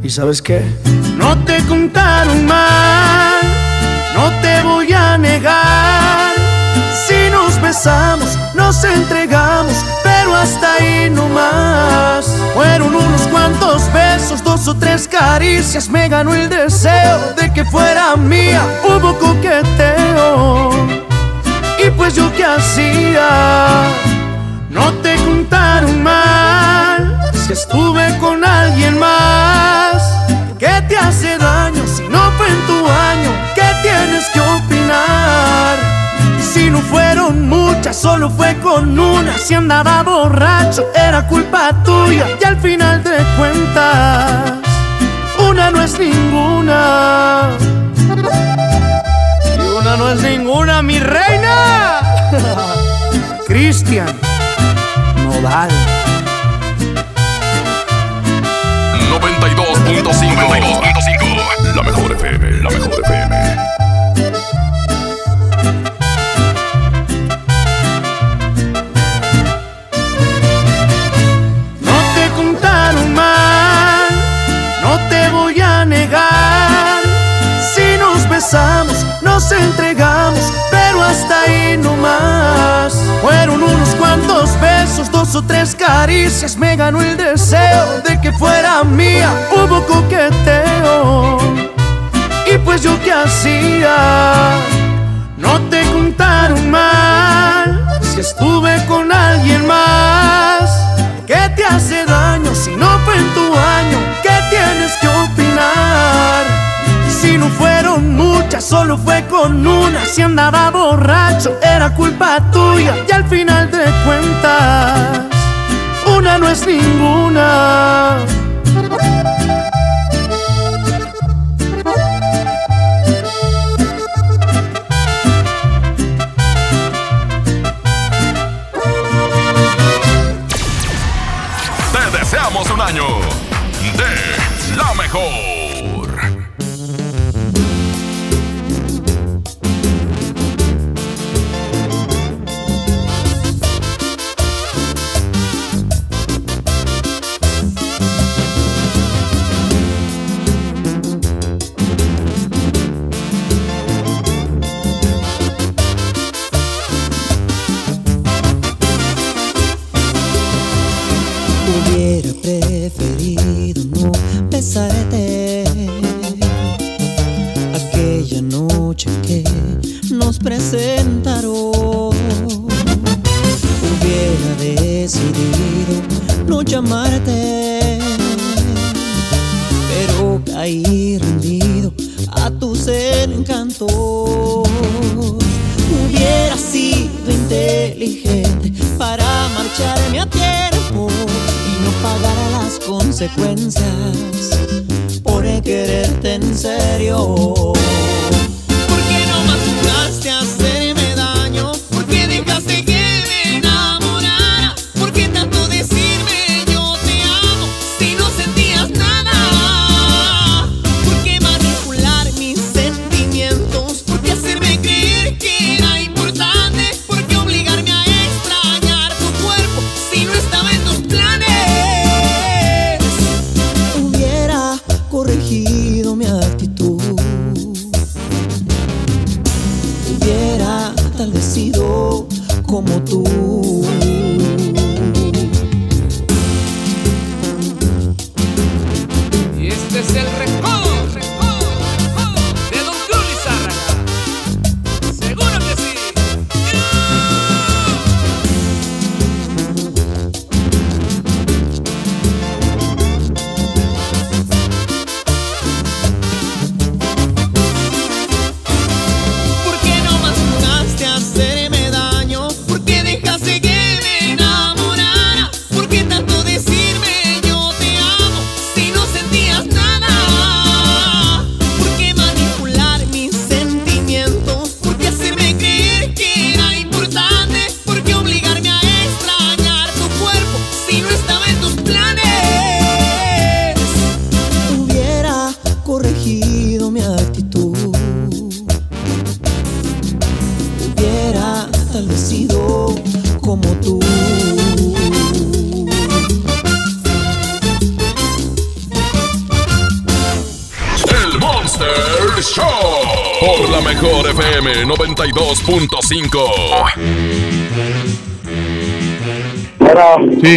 ¿Y sabes qué? No te contaron mal, no te voy a negar. Besamos, nos entregamos, pero hasta ahí no más. Fueron unos cuantos besos, dos o tres caricias, me ganó el deseo de que fuera mía. Hubo coqueteo, y pues yo qué hacía. No te contaron mal si estuve solo fue con una. Si andaba borracho, era culpa tuya. Y al final de cuentas, una no es ninguna. Y una no es ninguna, mi reina. Cristian Nodal. 92.5 La mejor FM, la mejor FM. Hasta ahí no más. Fueron unos cuantos besos, dos o tres caricias, me ganó el deseo de que fuera mía. Hubo coqueteo, y pues yo qué hacía. No te contaron mal, si estuve con alguien más. ¿Qué te hace daño si no solo fue con una. Si andaba borracho, era culpa tuya. Y al final de cuentas, una no es ninguna. Te deseamos un año de la mejor. Hubiera sido inteligente para marcharme a tiempo y no pagar las consecuencias por quererte en serio.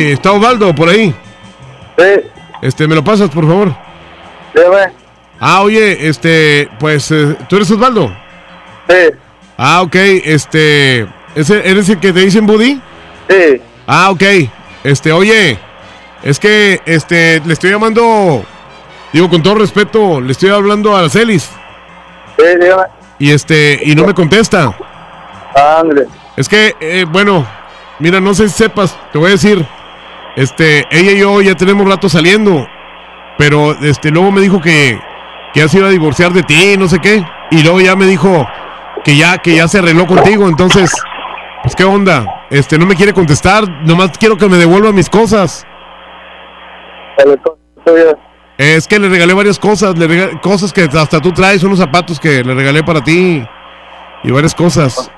Sí, está Osvaldo por ahí. Sí. Este, ¿me lo pasas, por favor? Dime. Ah, oye, este, pues, eh, ¿tú eres Osvaldo? Sí. Ah, ok, este, ¿ese, ¿eres el que te dicen Buddy? Sí. Ah, ok, este, oye, es que, este, le estoy llamando, digo, con todo respeto, le estoy hablando a Arcelis. Sí, dígame. Y este, y no me contesta. Ándale. Es que, eh, bueno, mira, no sé si sepas, te voy a decir, este, ella y yo ya tenemos rato saliendo, pero este, luego me dijo que, que ya se iba a divorciar de ti, no sé qué, y luego ya me dijo que ya, que ya se arregló contigo, entonces, pues qué onda, este, no me quiere contestar, nomás quiero que me devuelva mis cosas. Es que le regalé varias cosas, le cosas que hasta tú traes, unos zapatos que le regalé para ti y varias cosas.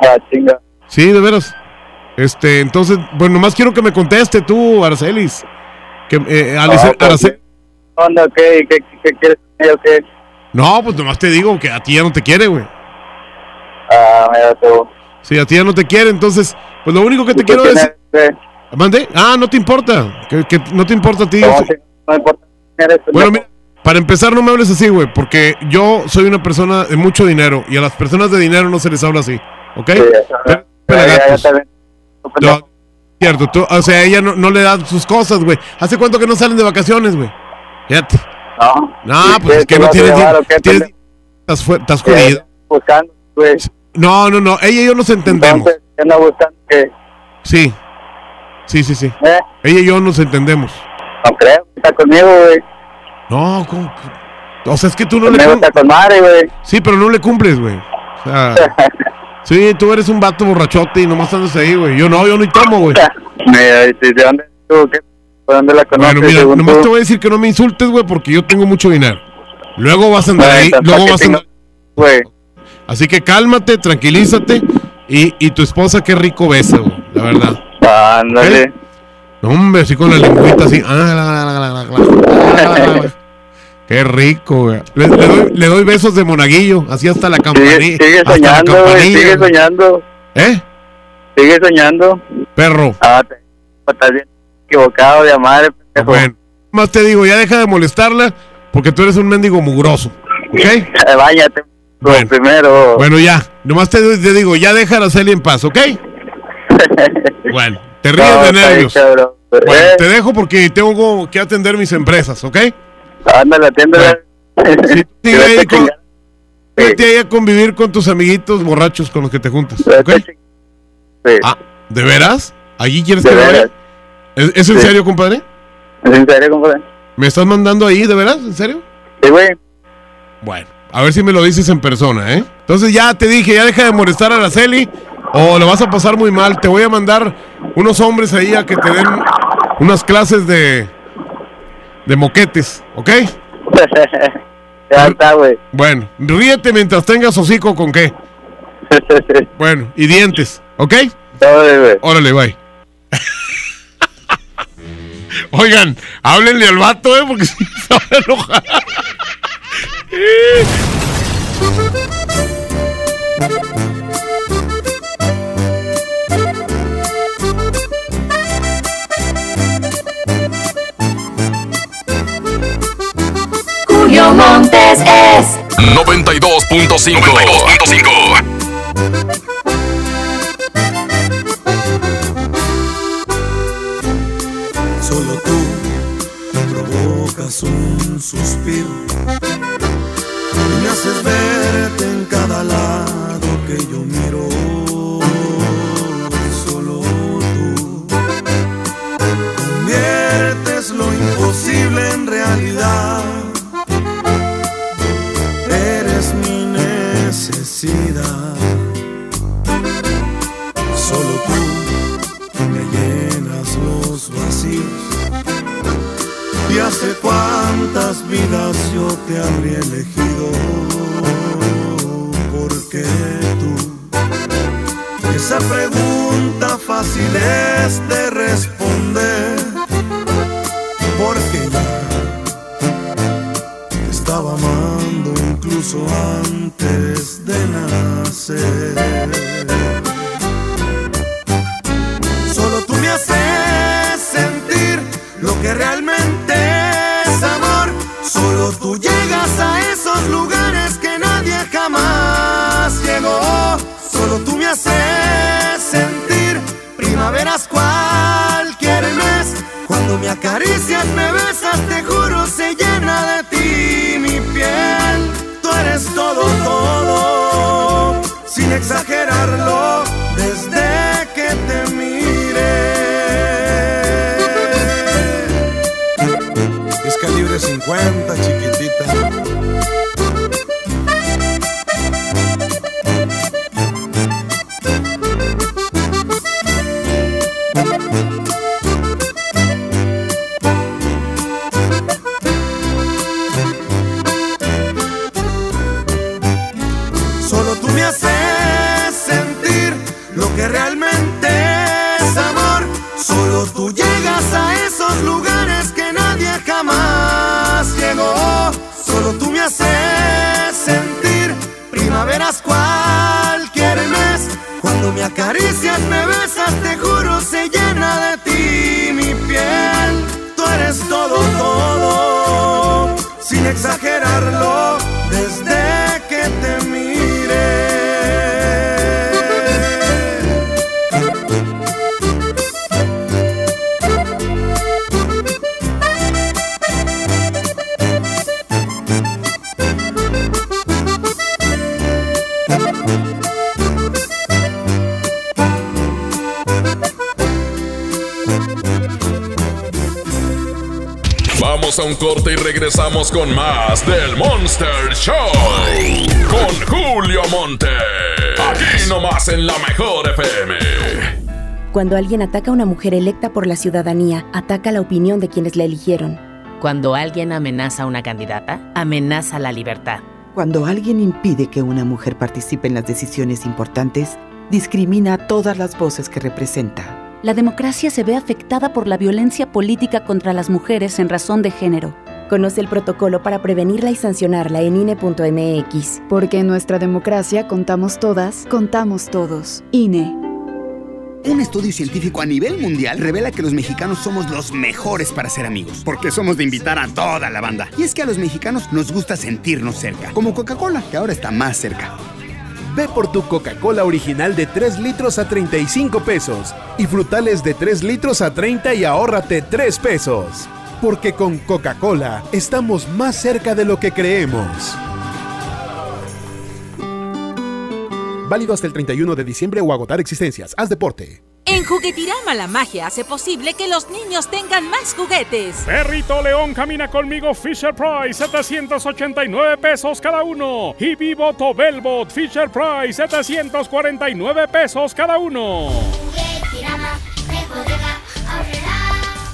Ah, chinga. Sí, de veras. Este, entonces, bueno, nomás quiero que me conteste tú, Arcelis. Que, eh, Alice- Ah, Arce- ¿Qué onda? ¿Qué, qué, qué qué? No, pues nomás te digo que a ti ya no te quiere, güey. Ah, mira tú. Sí, a ti ya no te quiere, entonces, pues lo único que te ¿Y qué quiero decir... ¿Mande? Ah, no te importa. Que, que no te importa a ti. No, Sí. no importa. Bueno, mira, para empezar no me hables así, güey, porque yo soy una persona de mucho dinero y a las personas de dinero no se les habla así, ¿ok? Sí, ya, ya, ya. No, cierto, tú- o sea, ella no, no le da sus cosas, güey. ¿Hace cuánto que no salen de vacaciones, güey? Fíjate. No. No, ¿Y pues es que no tienes llevar dinero. o qué, tienes- pendejo? Estás, fu- estás ¿Qué jodido. andas buscando, güey? No, no, no. Ella y yo nos entendemos. Sí. Sí, sí, sí. ¿Eh? Ella y yo nos entendemos. No creo. Está conmigo, güey. No, ¿cómo? O sea, es que tú no le Conmigo cumples. está con madre, güey. Sí, pero no le cumples, güey. O sea, sí, tú eres un vato borrachote y nomás andas ahí, güey. Yo no, yo no tomo, güey. ¿de de dónde dónde la conoces? Bueno, mira, nomás tú? te voy a decir que no me insultes, güey, porque yo tengo mucho dinero. Luego vas a andar ahí, ¿para luego vas a andar. Güey. Así que cálmate, tranquilízate. Y, y tu esposa, qué rico besa, güey, la verdad. Ándale. No, hombre, así con la lengüita así. Ah, la, la, la, Qué rico, güey. Le, le doy, le doy besos de monaguillo, así hasta la campanilla. Sigue, soñando, campanilla, Sigue güey. soñando. ¿Eh? Sigue soñando. Perro. Ah, te, estás bien equivocado de madre, pendejo. Bueno, más te digo, ya deja de molestarla porque tú eres un mendigo mugroso. ¿Ok? Báñate. Lo primero. Bueno, ya. Nomás te, te digo, ya deja a Araceli en paz, ¿ok? bueno, te ríes No, de nervios. Bueno, Eh. te dejo porque tengo que atender mis empresas, ¿ok? Ándale, atiéndela. Sí, con, chingar. vete ahí a convivir con tus amiguitos borrachos con los que te juntas, ¿ok? Ah, ¿de veras? ¿Allí quieres De que veras. ¿Es, es en Sí. serio, compadre? ¿Es en serio, compadre? ¿Me estás mandando ahí, de veras? ¿En serio? Sí, güey. Bueno, a ver si me lo dices en persona, ¿eh? Entonces ya te dije, ya deja de molestar a Araceli o lo vas a pasar muy mal. Te voy a mandar unos hombres ahí a que te den unas clases de, de moquetes, ¿ok? ya está, güey. Bueno, ríete mientras tengas hocico con qué. Bueno, y dientes, ¿ok? Órale, bye. Oigan, háblenle al vato, ¿eh? Porque si se va a enojar. Julio Montes es 92.5. 92.5. Solo tú provocas un suspiro y me haces verte en cada lado que yo miro. Solo tú conviertes lo Solo tú me llenas los vacíos. Y hace cuántas vidas yo te habría elegido. Porque tú, esa pregunta fácil es de responder. Incluso antes de nacer. Solo tú me haces sentir lo que realmente es amor. Solo tú regresamos con más del Monster Show. Con Julio Monte. Aquí nomás en la mejor FM. Cuando alguien ataca a una mujer electa por la ciudadanía, ataca la opinión de quienes la eligieron. Cuando alguien amenaza a una candidata, amenaza la libertad. Cuando alguien impide que una mujer participe en las decisiones importantes, discrimina a todas las voces que representa. La democracia se ve afectada por la violencia política contra las mujeres en razón de género. Conoce el protocolo para prevenirla y sancionarla en INE.mx. Porque en nuestra democracia contamos todas, contamos todos. INE. Un estudio científico a nivel mundial revela que los mexicanos somos los mejores para ser amigos, porque somos de invitar a toda la banda. Y es que a los mexicanos nos gusta sentirnos cerca, como Coca-Cola, que ahora está más cerca. Ve por tu Coca-Cola original de 3 litros a 35 pesos y frutales de 3 litros a 30 y ahórrate 3 pesos. Porque con Coca-Cola estamos más cerca de lo que creemos. Válido hasta el 31 de diciembre o agotar existencias. Haz deporte. En Juguetirama la magia hace posible que los niños tengan más juguetes. Perrito León camina conmigo Fisher Price 789 pesos cada uno. Y Vivo Tobelbot Fisher Price 749 pesos cada uno.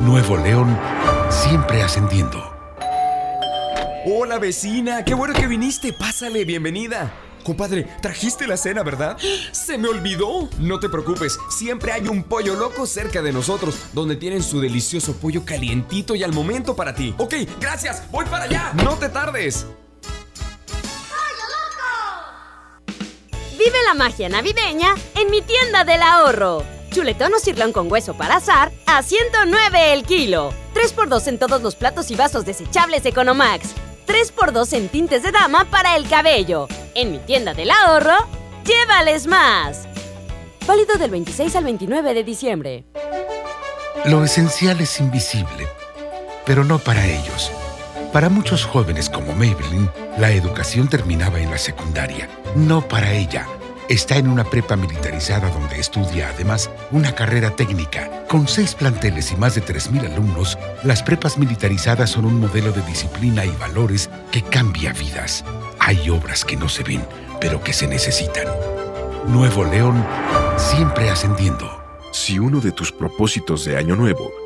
Nuevo León, siempre ascendiendo. Hola vecina, qué bueno que viniste. Pásale, bienvenida. Compadre, trajiste la cena, ¿verdad? ¡Se me olvidó! No te preocupes, siempre hay un pollo loco cerca de nosotros, donde tienen su delicioso pollo calientito y al momento para ti. Ok, gracias, voy para allá. No te tardes. Vive la magia navideña en mi tienda del ahorro. Chuletón o cirlón con hueso para azar a 109 el kilo. 3x2 en todos los platos y vasos desechables Economax. 3x2 en tintes de dama para el cabello. En mi tienda del ahorro, llévales más. Válido del 26 al 29 de diciembre. Lo esencial es invisible, pero no para ellos. Para muchos jóvenes como Maybelline, la educación terminaba en la secundaria. No para ella. Está en una prepa militarizada donde estudia además una carrera técnica. Con seis planteles y más de 3.000 alumnos, las prepas militarizadas son un modelo de disciplina y valores que cambia vidas. Hay obras que no se ven, pero que se necesitan. Nuevo León, siempre ascendiendo. Si uno de tus propósitos de Año Nuevo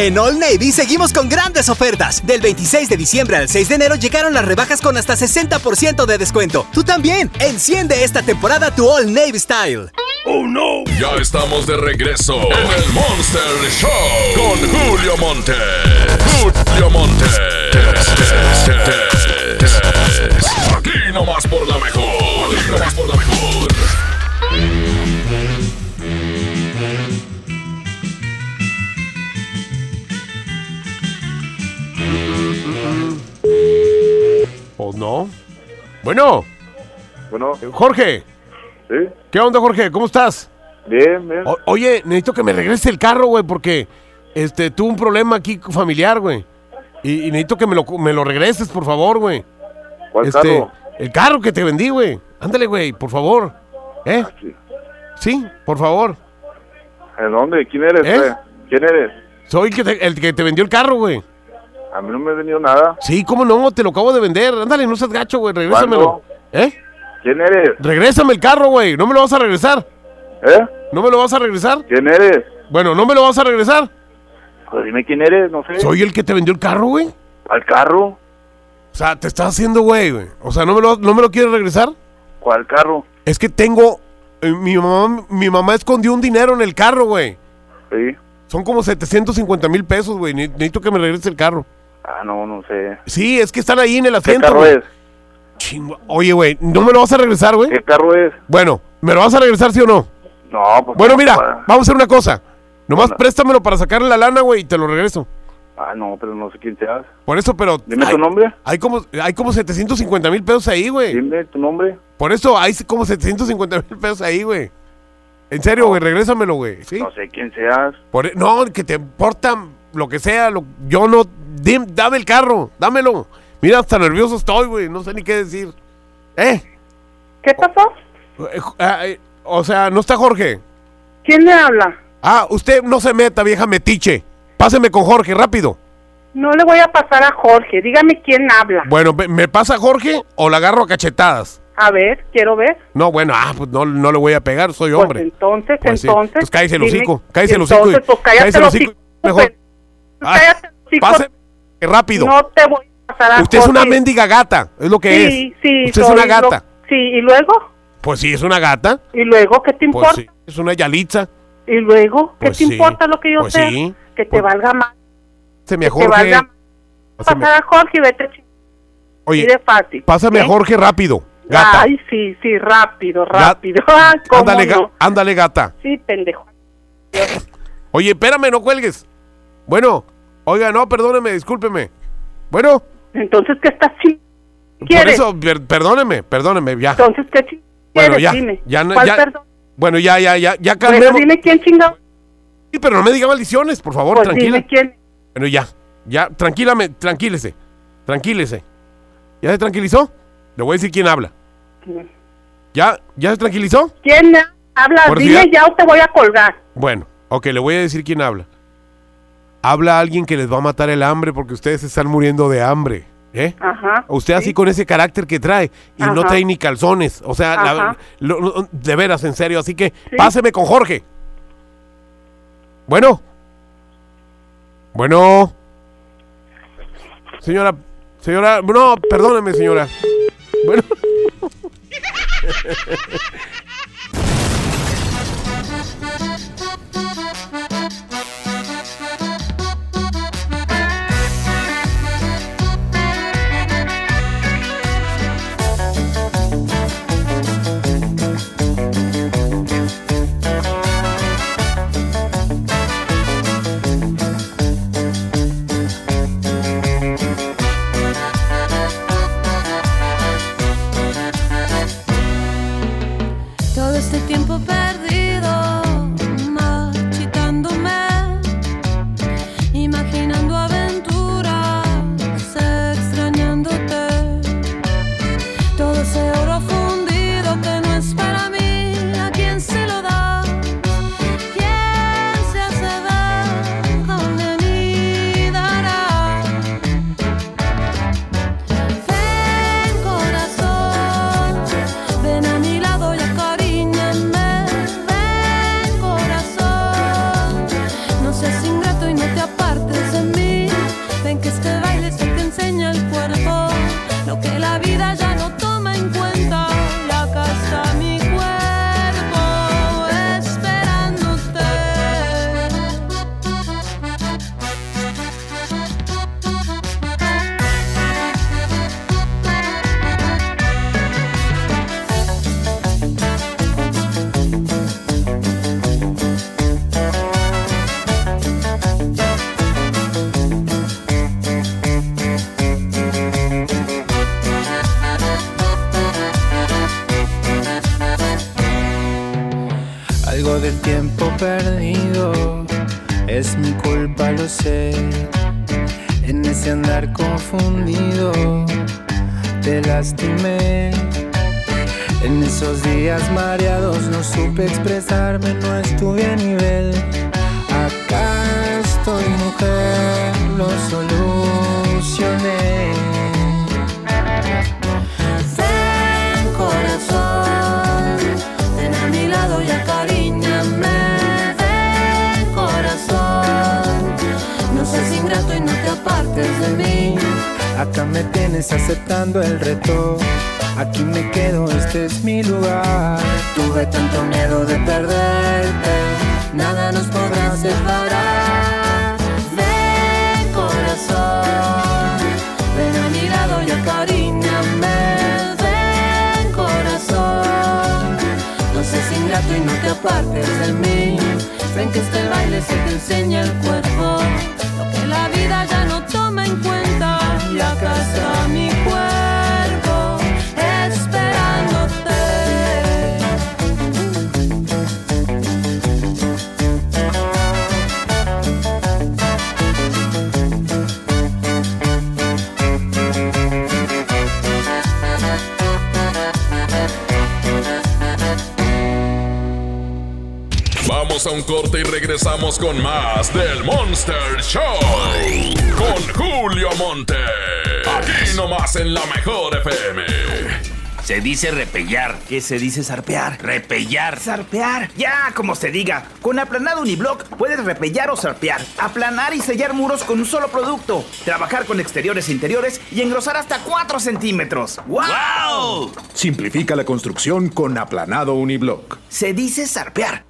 En All Navy seguimos con grandes ofertas. Del 26 de diciembre al 6 de enero llegaron las rebajas con hasta 60% de descuento. Tú también. Enciende esta temporada tu All Navy Style. ¡Oh no! Ya estamos de regreso en el Monster Show con Julio Monte. Julio Monte. Aquí nomás por la mejor. Aquí nomás por la mejor. ¿O no? Bueno. Bueno. Jorge. ¿Sí? ¿Qué onda, Jorge? ¿Cómo estás? Bien, bien. O- oye, necesito que me regrese el carro, güey, porque este, tuve un problema aquí familiar, güey. Y, y necesito que me lo, me lo regreses, por favor, güey. ¿Cuál Este, carro? El carro que te vendí, güey. Ándale, güey, por favor. ¿Eh? Sí, por favor. ¿En dónde? ¿Quién eres? ¿Eh? ¿Quién eres? Soy el que te, el que te vendió el carro, güey. A mí no me ha venido nada. Sí, cómo no, te lo acabo de vender. Ándale, no seas gacho, güey, regrésamelo. ¿Cuándo? ¿Eh? ¿Quién eres? Regrésame el carro, güey. No me lo vas a regresar. ¿Eh? ¿No me lo vas a regresar? ¿Quién eres? Bueno, ¿no me lo vas a regresar? Pues dime quién eres, no sé. Soy el que te vendió el carro, güey. ¿Al carro? O sea, te estás haciendo güey, güey. O sea, ¿no me lo, no me lo quieres regresar? ¿Cuál carro? Es que tengo... eh, mi, mamá, mi mamá escondió un dinero en el carro, güey. Sí. Son como 750 mil pesos, güey. Ne- Necesito que me regrese el carro. Ah, no, no sé. Sí, es que están ahí en el ¿Qué asiento. carro güey. es? Chingo- Oye, güey, ¿no me lo vas a regresar, güey? ¿Qué carro es? Bueno, ¿me lo vas a regresar, sí o no? No, pues... Bueno, no, mira, vamos a hacer una cosa. Nomás préstamelo para sacarle la lana, güey, y te lo regreso. Ah, no, pero no sé quién seas. Por eso, pero... Dime hay, tu nombre. Hay como, hay como 750 mil pesos ahí, güey. Dime tu nombre. Por eso hay como 750 mil pesos ahí, güey. En serio, güey, regrésamelo, güey. ¿sí? No sé quién seas. Por e- no, que te importa lo que sea. Lo, yo no... dim- dame el carro, dámelo. Mira, hasta nervioso estoy, güey. No sé ni qué decir. ¿Eh? ¿Qué pasó? Eh, ah, eh, o sea, ¿no está Jorge? ¿Quién le habla? Ah, usted no se meta, vieja metiche. Páseme con Jorge, rápido. No le voy a pasar a Jorge. Dígame quién habla. Bueno, ¿me- ¿me pasa Jorge o la agarro a cachetadas? A ver, quiero ver. No, bueno, ah, pues no, no le voy a pegar, soy hombre. Pues entonces, Pues sí. entonces. Pues cállese el hocico, cállese el hocico. pues cállate el hocico, mejor. Cállate el hocico. Rápido. No te voy a pasar a Usted es una Jorge. mendiga gata, es lo que Sí, es. sí, Usted es una lo- gata. Sí, ¿y luego? Pues sí, es una gata. ¿Y luego qué te Pues importa? sí, es una yalitza. ¿Y luego qué Pues te sí, importa lo que yo pues sea? sí. Que te valga más. Páseme a Que te Jorge. valga más. Pásame- Pasar a Jorge y vete Oye, de fácil. pásame a. Jorge rápido, gata. Ay, sí, sí, rápido, rápido. Ah, ¿cómo ándale, ga- no? ándale, gata. Sí, pendejo. Oye, espérame, no cuelgues. Bueno, oiga, no, perdóneme, discúlpeme. Bueno. Entonces, ¿qué estás chi- Por eso, per- perdóneme, perdóneme, ya. Entonces, ¿qué chi- Bueno, quieres? ya, Dime. ya, ¿Cuál ya- perdón? Bueno, ya, ya, ya, ya Bueno, calmemos. dime quién chingado. Sí, pero no me diga maldiciones, por favor, Pues tranquila. dime quién. Bueno, ya, ya, tranquilame, tranquílese, tranquílese. ¿Ya se tranquilizó? Le voy a decir quién habla. ¿Ya, ya se tranquilizó? ¿Quién habla? Por Dime si- ya o te voy a colgar. Bueno, ok, le voy a decir quién habla. Habla alguien que les va a matar el hambre porque ustedes se están muriendo de hambre. ¿Eh? Ajá. Usted así con ese carácter que trae y no trae ni calzones. O sea, la- Ajá. lo- lo- de veras, en serio. Así que páseme con Jorge. Bueno. Bueno. Señora, señora, no, perdóneme, señora. Bueno. con más del Monster Show. Con Julio Monte. Aquí nomás en la mejor FM. Se dice repellar. ¿Qué se dice zarpear? Repellar. Zarpear. Ya, como se diga. Con aplanado uniblock puedes repellar o zarpear. Aplanar y sellar muros con un solo producto. Trabajar con exteriores e interiores y engrosar hasta 4 centímetros. ¡Wow! Simplifica la construcción con aplanado uniblock. Se dice zarpear.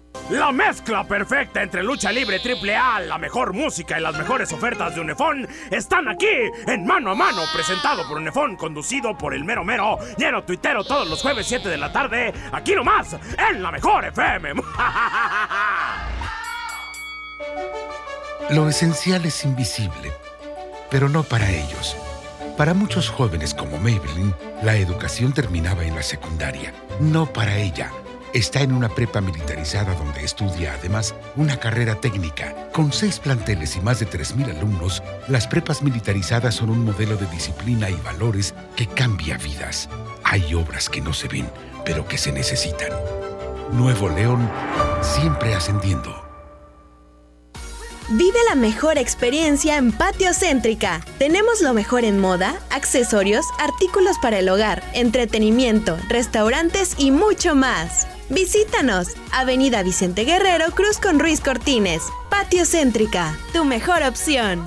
La mezcla perfecta entre lucha libre triple A, la mejor música y las mejores ofertas de Unefón están aquí en Mano a Mano, presentado por Unefón, conducido por el mero mero, lleno tuitero todos los jueves 7 de la tarde, aquí nomás, en la mejor FM. Lo esencial es invisible, pero no para ellos. Para muchos jóvenes como Maybelline, la educación terminaba en la secundaria. No para ella. Está en una prepa militarizada donde estudia además una carrera técnica. Con seis planteles y más de 3.000 alumnos, las prepas militarizadas son un modelo de disciplina y valores que cambia vidas. Hay obras que no se ven, pero que se necesitan. Nuevo León, siempre ascendiendo. Vive la mejor experiencia en Patio Céntrica. Tenemos lo mejor en moda, accesorios, artículos para el hogar, entretenimiento, restaurantes y mucho más. Visítanos, Avenida Vicente Guerrero, Cruz con Ruiz Cortines. Patio Céntrica, tu mejor opción.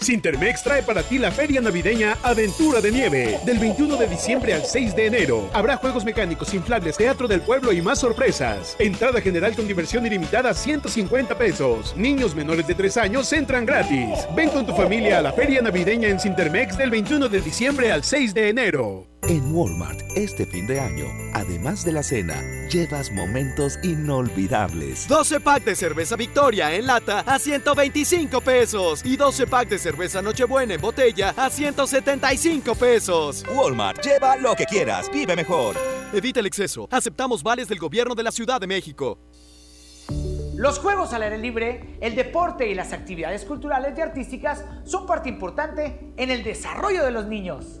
Sintermex trae para ti la feria navideña Aventura de Nieve. Del 21 de diciembre al 6 de enero. Habrá juegos mecánicos, inflables, teatro del pueblo y más sorpresas. Entrada general con diversión ilimitada 150 pesos. Niños menores de 3 años entran gratis. Ven con tu familia a la feria navideña en Sintermex del 21 de diciembre al 6 de enero. En Walmart, este fin de año, además de la cena, llevas momentos inolvidables. 12 pack de cerveza Victoria en lata a 125 pesos y 12 pack de cerveza Nochebuena en botella a 175 pesos. Walmart, lleva lo que quieras, vive mejor. Evita el exceso. Aceptamos vales del gobierno de la Ciudad de México. Los juegos al aire libre, el deporte y las actividades culturales y artísticas son parte importante en el desarrollo de los niños.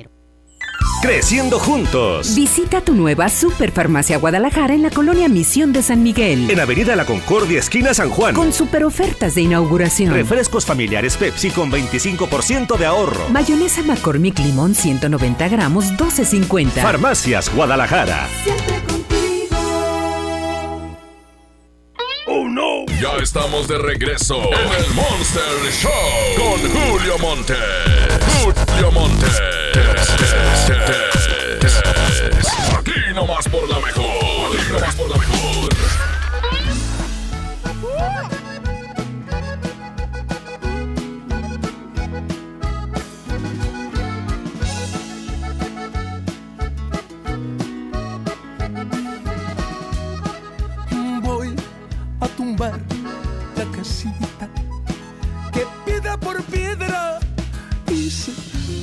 Creciendo juntos. Visita tu nueva Superfarmacia Guadalajara en la colonia Misión de San Miguel. En Avenida La Concordia, esquina San Juan. Con super ofertas de inauguración. Refrescos familiares Pepsi con 25% de ahorro. Mayonesa McCormick Limón 190 gramos 12.50. Farmacias Guadalajara. ¡Oh no! Ya estamos de regreso en el Monster Show con Julio Monte. Julio Monte. Aquí nomás por la mejor. Aquí nomás por la mejor. Voy a tumbar la casita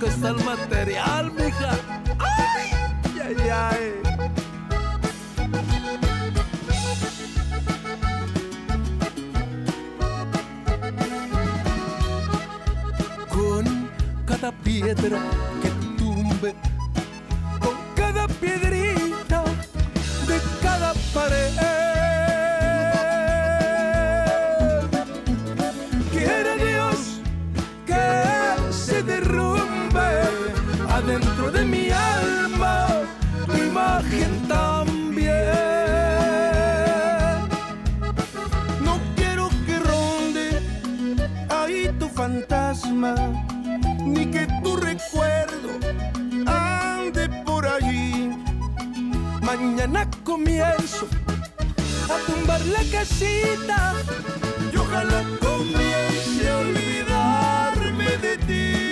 Tan caro que está el material, mija. Ay, ay, ay. A tumbar la casita y ojalá comience a olvidarme de ti.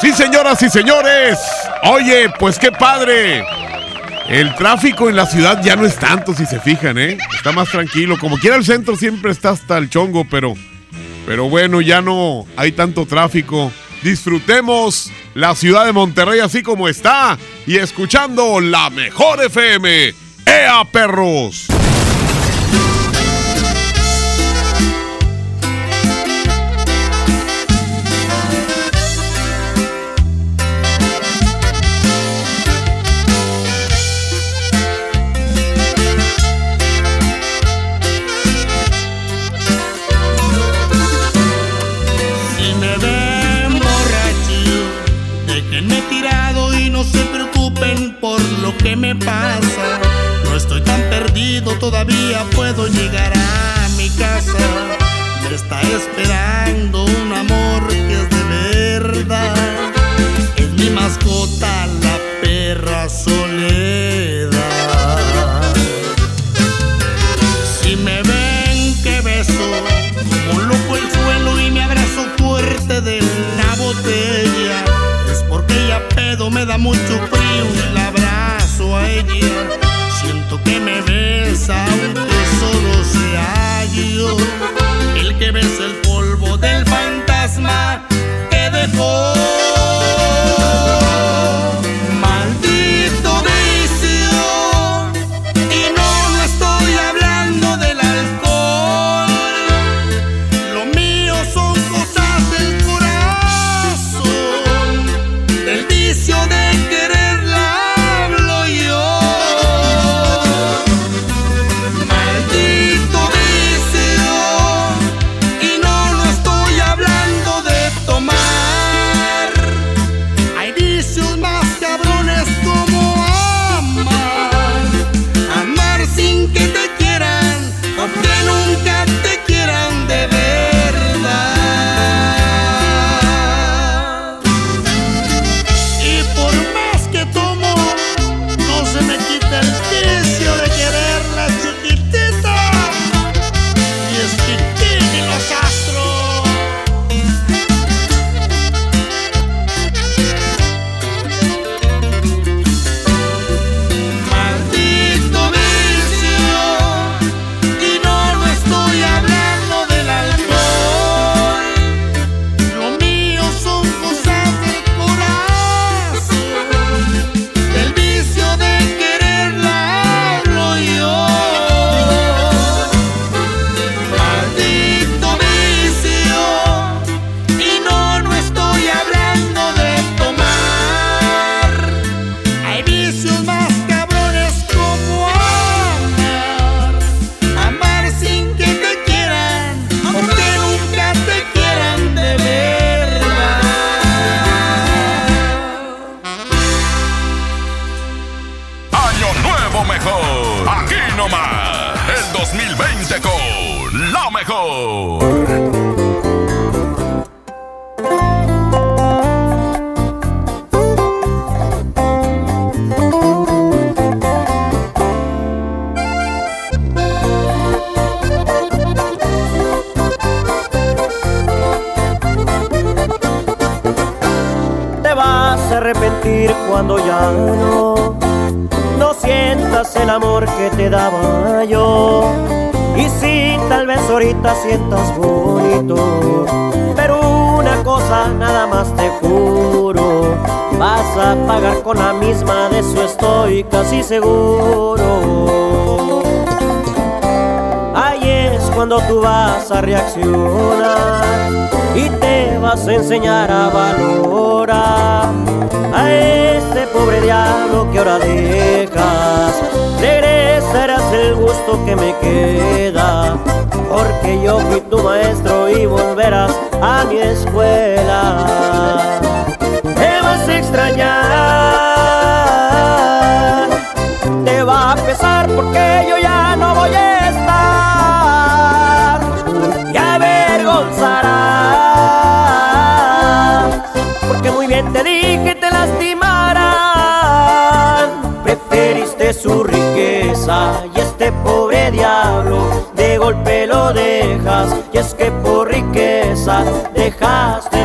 Sí, señoras y señores. Oye, pues qué padre. El tráfico en la ciudad ya no es tanto, si se fijan, ¿eh? Está más tranquilo. Como quiera el centro siempre está hasta el chongo, pero, pero bueno, ya no hay tanto tráfico. Disfrutemos la ciudad de Monterrey así como está y escuchando la mejor FM. ¡Ea, perros! Todavía puedo llegar a mi casa. Me está esperando un amor que es de verdad. Es mi mascota, la perra soledad. Si me ven que beso como loco el suelo y me abrazo fuerte de una botella, es porque ella pedo me da mucho besa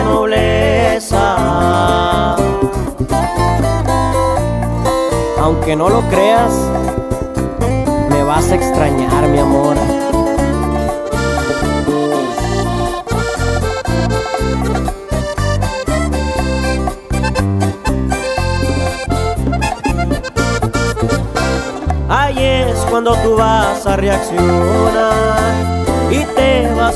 nobleza. Aunque no lo creas, me vas a extrañar, mi amor. Ahí es cuando tú vas a reaccionar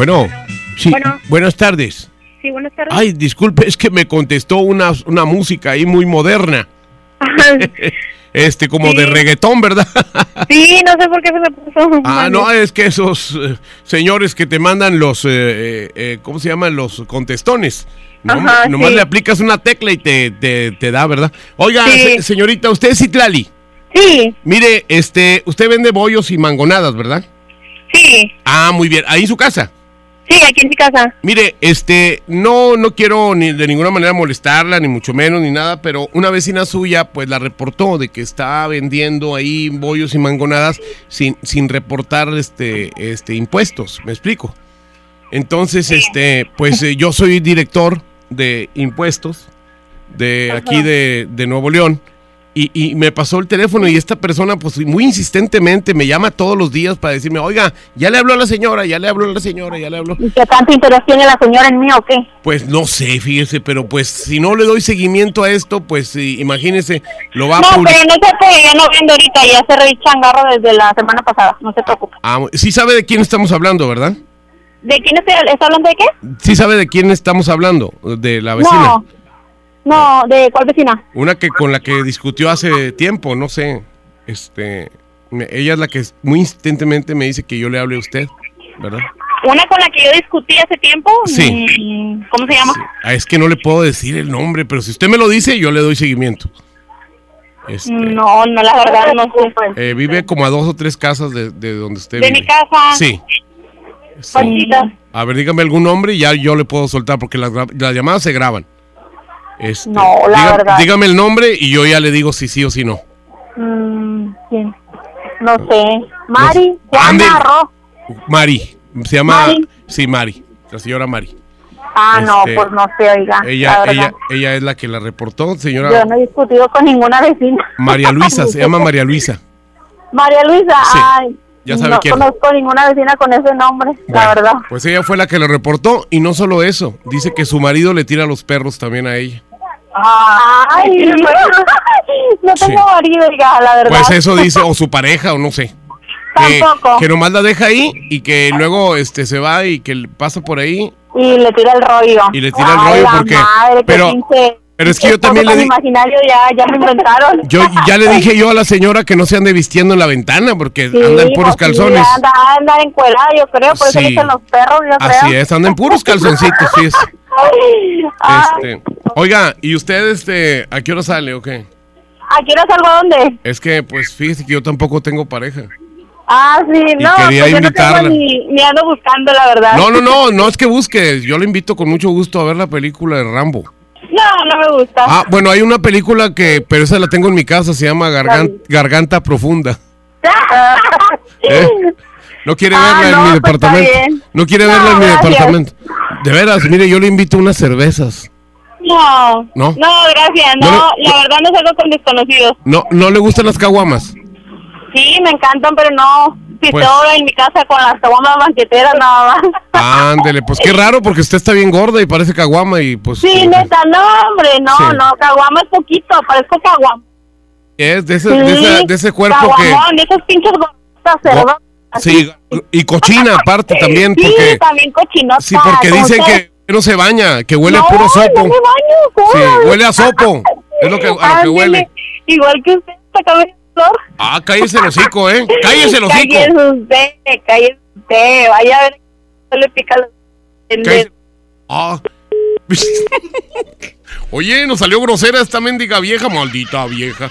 Bueno, sí. Bueno. Buenas tardes. Sí, buenas tardes. Ay, disculpe, es que me contestó una, una música ahí muy moderna. este, como de reggaetón, ¿verdad? Sí, no sé por qué se me puso. Ah, no, es que esos eh, señores que te mandan los, eh, eh, eh, ¿cómo se llaman? Los contestones. No, Ajá, nomás sí. le aplicas una tecla y te, te, te da, ¿verdad? Oiga, Sí. señorita, ¿usted es Citlali? Sí. Mire, este, usted vende bollos y mangonadas, ¿verdad? Sí, Ah, muy bien. ¿Ahí en su casa? Sí, aquí en mi casa. Mire, este, no, no quiero ni de ninguna manera molestarla, ni mucho menos, ni nada, pero una vecina suya, pues la reportó de que está vendiendo ahí bollos y mangonadas sin, sin reportar este, este, impuestos, ¿me explico? Entonces, este, pues eh, yo soy director de impuestos de aquí de, de Nuevo León. Y, y me pasó el teléfono y esta persona pues muy insistentemente me llama todos los días para decirme, oiga, ya le habló a la señora, ya le habló a la señora, ya le habló. ¿Y qué tanto interés tiene la señora en mí o qué? Pues no sé, fíjese, pero pues si no le doy seguimiento a esto, pues imagínese, lo va a No, pero no se puede, ya no vendo ahorita, ya cerré el changarro desde la semana pasada, no se preocupe. Ah, sí sabe de quién estamos hablando, ¿verdad? ¿De quién está, está hablando de qué? Sí sabe de quién estamos hablando, de la vecina. No, no, ¿de cuál vecina? Una que con la que discutió hace tiempo, no sé. Este, me- ella es la que muy insistentemente me dice que yo le hable a usted, ¿verdad? Una con la que yo discutí hace tiempo. Sí. mm, ¿Cómo se llama? Ah, es que no le puedo decir el nombre, pero si usted me lo dice, yo le doy seguimiento. Este, No, no, la verdad no sé. eh, vive como a dos o tres casas de, de donde usted De vive. mi casa. Sí. Panchita. A ver, dígame algún nombre y ya yo le puedo soltar porque las, las llamadas se graban. Este, No, la verdad. Dígame el nombre y yo ya le digo si sí o si no. Mm, ¿quién? No sé. Mari, Juana. Ro. Mari. Se llama. Mari. Sí, Mari. La señora Mari. Ah, no, Este, pues no sé, oiga. Ella, ella, ella es la que la reportó, señora Yo no he discutido con ninguna vecina. María Luisa. Se llama María Luisa. María Luisa, Sí, ay. ya sabe no quién. conozco ninguna vecina con ese nombre, la verdad. Pues ella fue la que lo reportó y no solo eso, dice que su marido le tira los perros también a ella. Ay, no Sí. tengo marido, oiga, la verdad. Pues eso dice, o su pareja, o no sé. Que, Tampoco. que nomás la deja ahí y que luego este se va y que pasa por ahí. Y le tira el rollo. Y le tira el Ay, rollo la porque- madre, pero- pinche pero es que yo también le tan di- imaginario ya, ya me inventaron. Yo ya le dije yo a la señora que no se ande vistiendo en la ventana porque Sí, anda en puros pues sí, calzones. anda, anda encuerada, yo creo, por eso Sí. le echan los perros, yo creo. Así es, anda en puros calzoncitos, sí es. Este, oiga, ¿y usted este a qué hora sale o qué? ¿A qué hora salgo a dónde? Es que pues fíjese que yo tampoco tengo pareja. Ah, sí, no, quería pues yo no invitarla. tengo ni, ni ando buscando, la verdad. No, no, no, no es que busque, yo le invito con mucho gusto a ver la película de Rambo. No, no me gusta. Ah, bueno, hay una película que, pero esa la tengo en mi casa, se llama Gargan- Garganta Profunda. ¿eh? No quiere Ah, verla en no, mi pues, departamento. No quiere No, verla en mi gracias. departamento. De veras, mire, yo le invito unas cervezas. No, ¿No? no, gracias, no, No le- la verdad no salgo con desconocidos. No, no le gustan las caguamas. Sí, me encantan, pero no Pues- pitoro en mi casa con las caguamas banqueteras nada más. Ándele, pues qué raro porque usted está bien gorda y parece caguama y pues Sí, neta, no, hombre, no, Sí. no, caguama es poquito, parezco caguama. es de ese, de ese, de ese cuerpo caguamón, de esos pinches gorditas que sí y cochina aparte también Sí, porque también cochinota. sí porque dicen que no se baña, que huele a No, puro sopo. no me baño. Sí, huele a sopo. Es lo que a lo que Ándele, huele. Igual que usted, flor. Ah, cállese el hocico, ¿eh? Cállese el hocico. Cállese usted, cállese usted, vaya a ver no le pica los. Ah. Oye, nos salió grosera esta mendiga vieja, maldita vieja.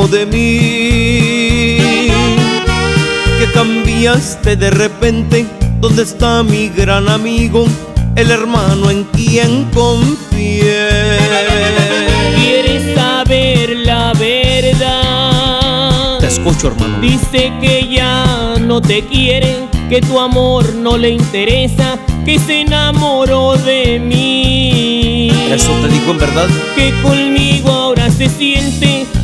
Dijo de mí? Que cambiaste de repente. ¿Dónde está mi gran amigo? El hermano en quien confié. ¿Quieres saber la verdad? Te escucho, hermano. Dice que ya no te quiere, que tu amor no le interesa, que se enamoró de mí. ¿Eso te dijo en verdad? Que conmigo ahora se siente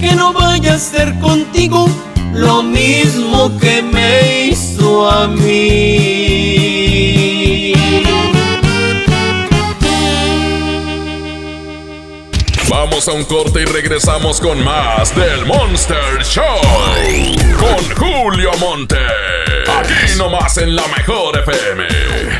que no vaya a ser contigo lo mismo que me hizo a mí. Vamos a un corte y regresamos con más del Monster Show. Con Julio Monte. Aquí nomás en la mejor FM.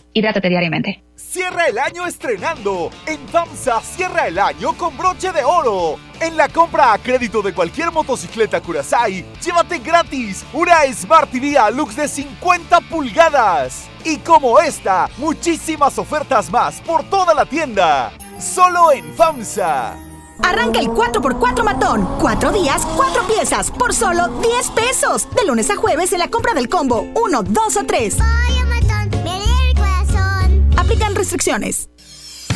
Hidrátate diariamente. Cierra el año estrenando. En FAMSA cierra el año con broche de oro. En la compra a crédito de cualquier motocicleta Kurasai, llévate gratis una Smart TV Lux de 50 pulgadas. Y como esta, muchísimas ofertas más por toda la tienda. Solo en FAMSA. Arranca el 4x4 matón. 4 días, 4 piezas, por solo 10 pesos. De lunes a jueves en la compra del combo 1, 2 o 3. Aplican restricciones.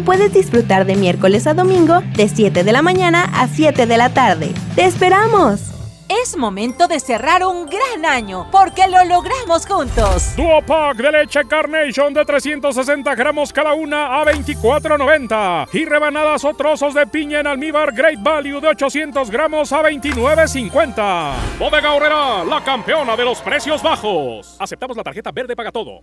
puedes disfrutar de miércoles a domingo de 7 de la mañana a 7 de la tarde. ¡Te esperamos! Es momento de cerrar un gran año, porque lo logramos juntos. Duo Pack de leche Carnation de 360 gramos cada una a 24.90. Y rebanadas o trozos de piña en almíbar Great Value de 800 gramos a 29.50. Bodega Horrera, la campeona de los precios bajos. Aceptamos la tarjeta verde paga todo.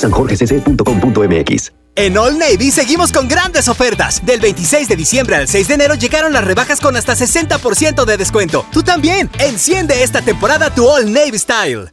sanjorgecc.com.mx En All Navy seguimos con grandes ofertas. Del 26 de diciembre al 6 de enero llegaron las rebajas con hasta 60% de descuento. Tú también. Enciende esta temporada tu All Navy Style.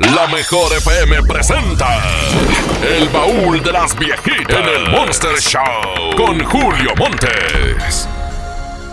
La mejor FM presenta El baúl de las viejitas en el Monster Show con Julio Montes.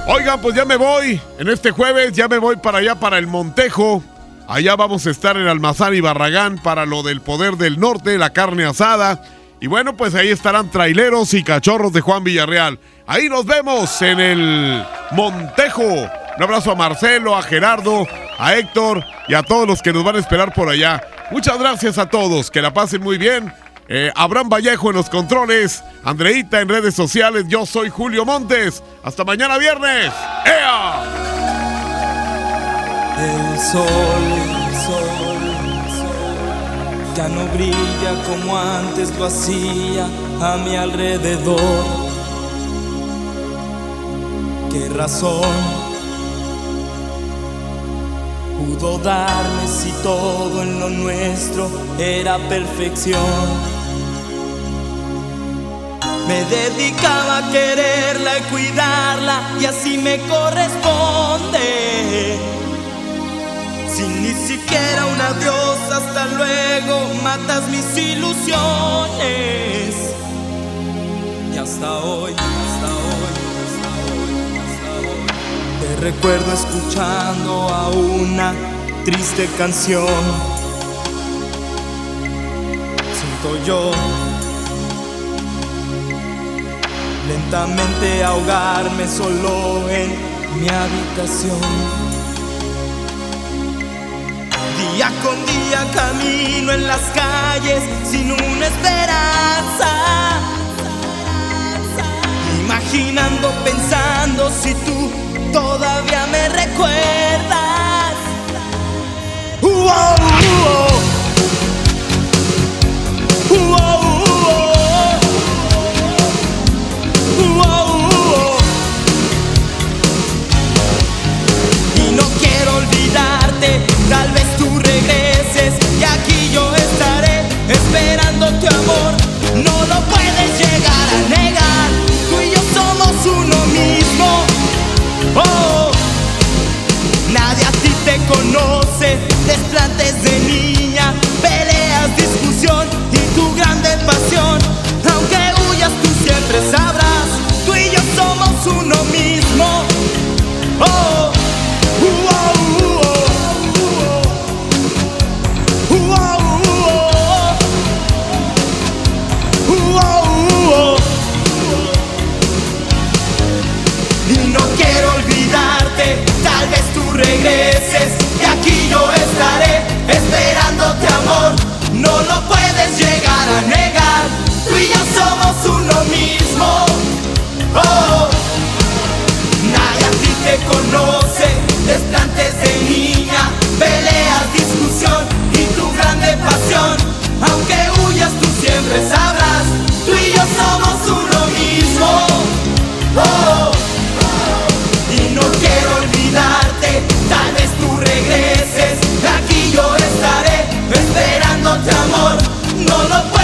Oigan, pues ya me voy. En este jueves ya me voy para allá, para el Montejo. Allá vamos a estar en Almazán y Barragán para lo del poder del norte, la carne asada. Y bueno, pues ahí estarán traileros y cachorros de Juan Villarreal. Ahí nos vemos en el Montejo. Un abrazo a Marcelo, a Gerardo, a Héctor y a todos los que nos van a esperar por allá. Muchas gracias a todos, que la pasen muy bien. Eh, Abraham Vallejo en los controles, Andreita en redes sociales, yo soy Julio Montes. Hasta mañana viernes. ¡Ea! El sol, el sol, ya no brilla como antes lo hacía a mi alrededor. ¿Qué razón pudo darme si todo en lo nuestro era perfección? Me dedicaba a quererla y cuidarla y así me corresponde. Sin ni siquiera un adiós, hasta luego, matas mis ilusiones. Y hasta hoy, hasta hoy, te recuerdo escuchando a una triste canción. Siento yo lentamente ahogarme solo en mi habitación. Día con día camino en las calles sin una esperanza. Imaginando, pensando si tú todavía me recuerdas. Uo, uo. Y no quiero olvidarte, tal vez tú regreses y aquí yo estaré esperando tu amor. No lo puedes llegar a conoce desplantes de niña, peleas, discusión y tu grande pasión. Aunque huyas, tú siempre sabrás, tú y yo somos uno mismo. Oh, Y no quiero olvidarte, tal vez tu regreso. desplantes de niña, peleas, discusión y tu grande pasión. Aunque huyas, tú siempre sabrás, tú y yo somos uno mismo. Oh. oh, oh. Y no quiero olvidarte, tal vez tú regreses. Aquí yo estaré esperándote, amor. No lo puedo.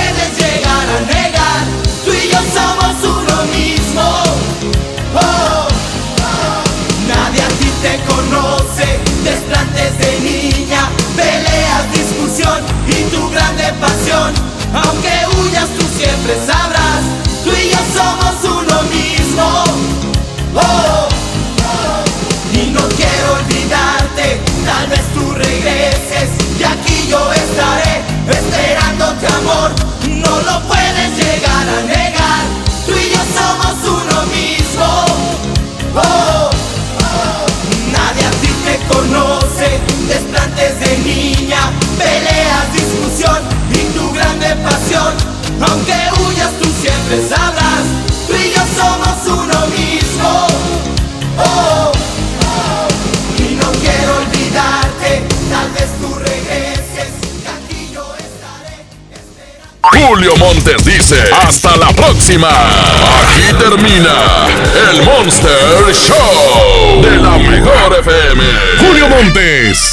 conoce, desplantes de niña, peleas, discusión y tu grande pasión. Aunque huyas, tú siempre sabrás, tú y yo somos uno mismo. Oh, oh, oh. y no quiero olvidarte, tal vez tú regreses y aquí yo estaré esperándote, amor. No lo puedo. Siempre sabrás, tú y yo somos uno mismo. Oh, oh, y no quiero olvidarte, tal vez tú regreses, y aquí yo estaré. Julio Montes dice, hasta la próxima. Aquí termina el Monster Show de la mejor FM. Julio Montes,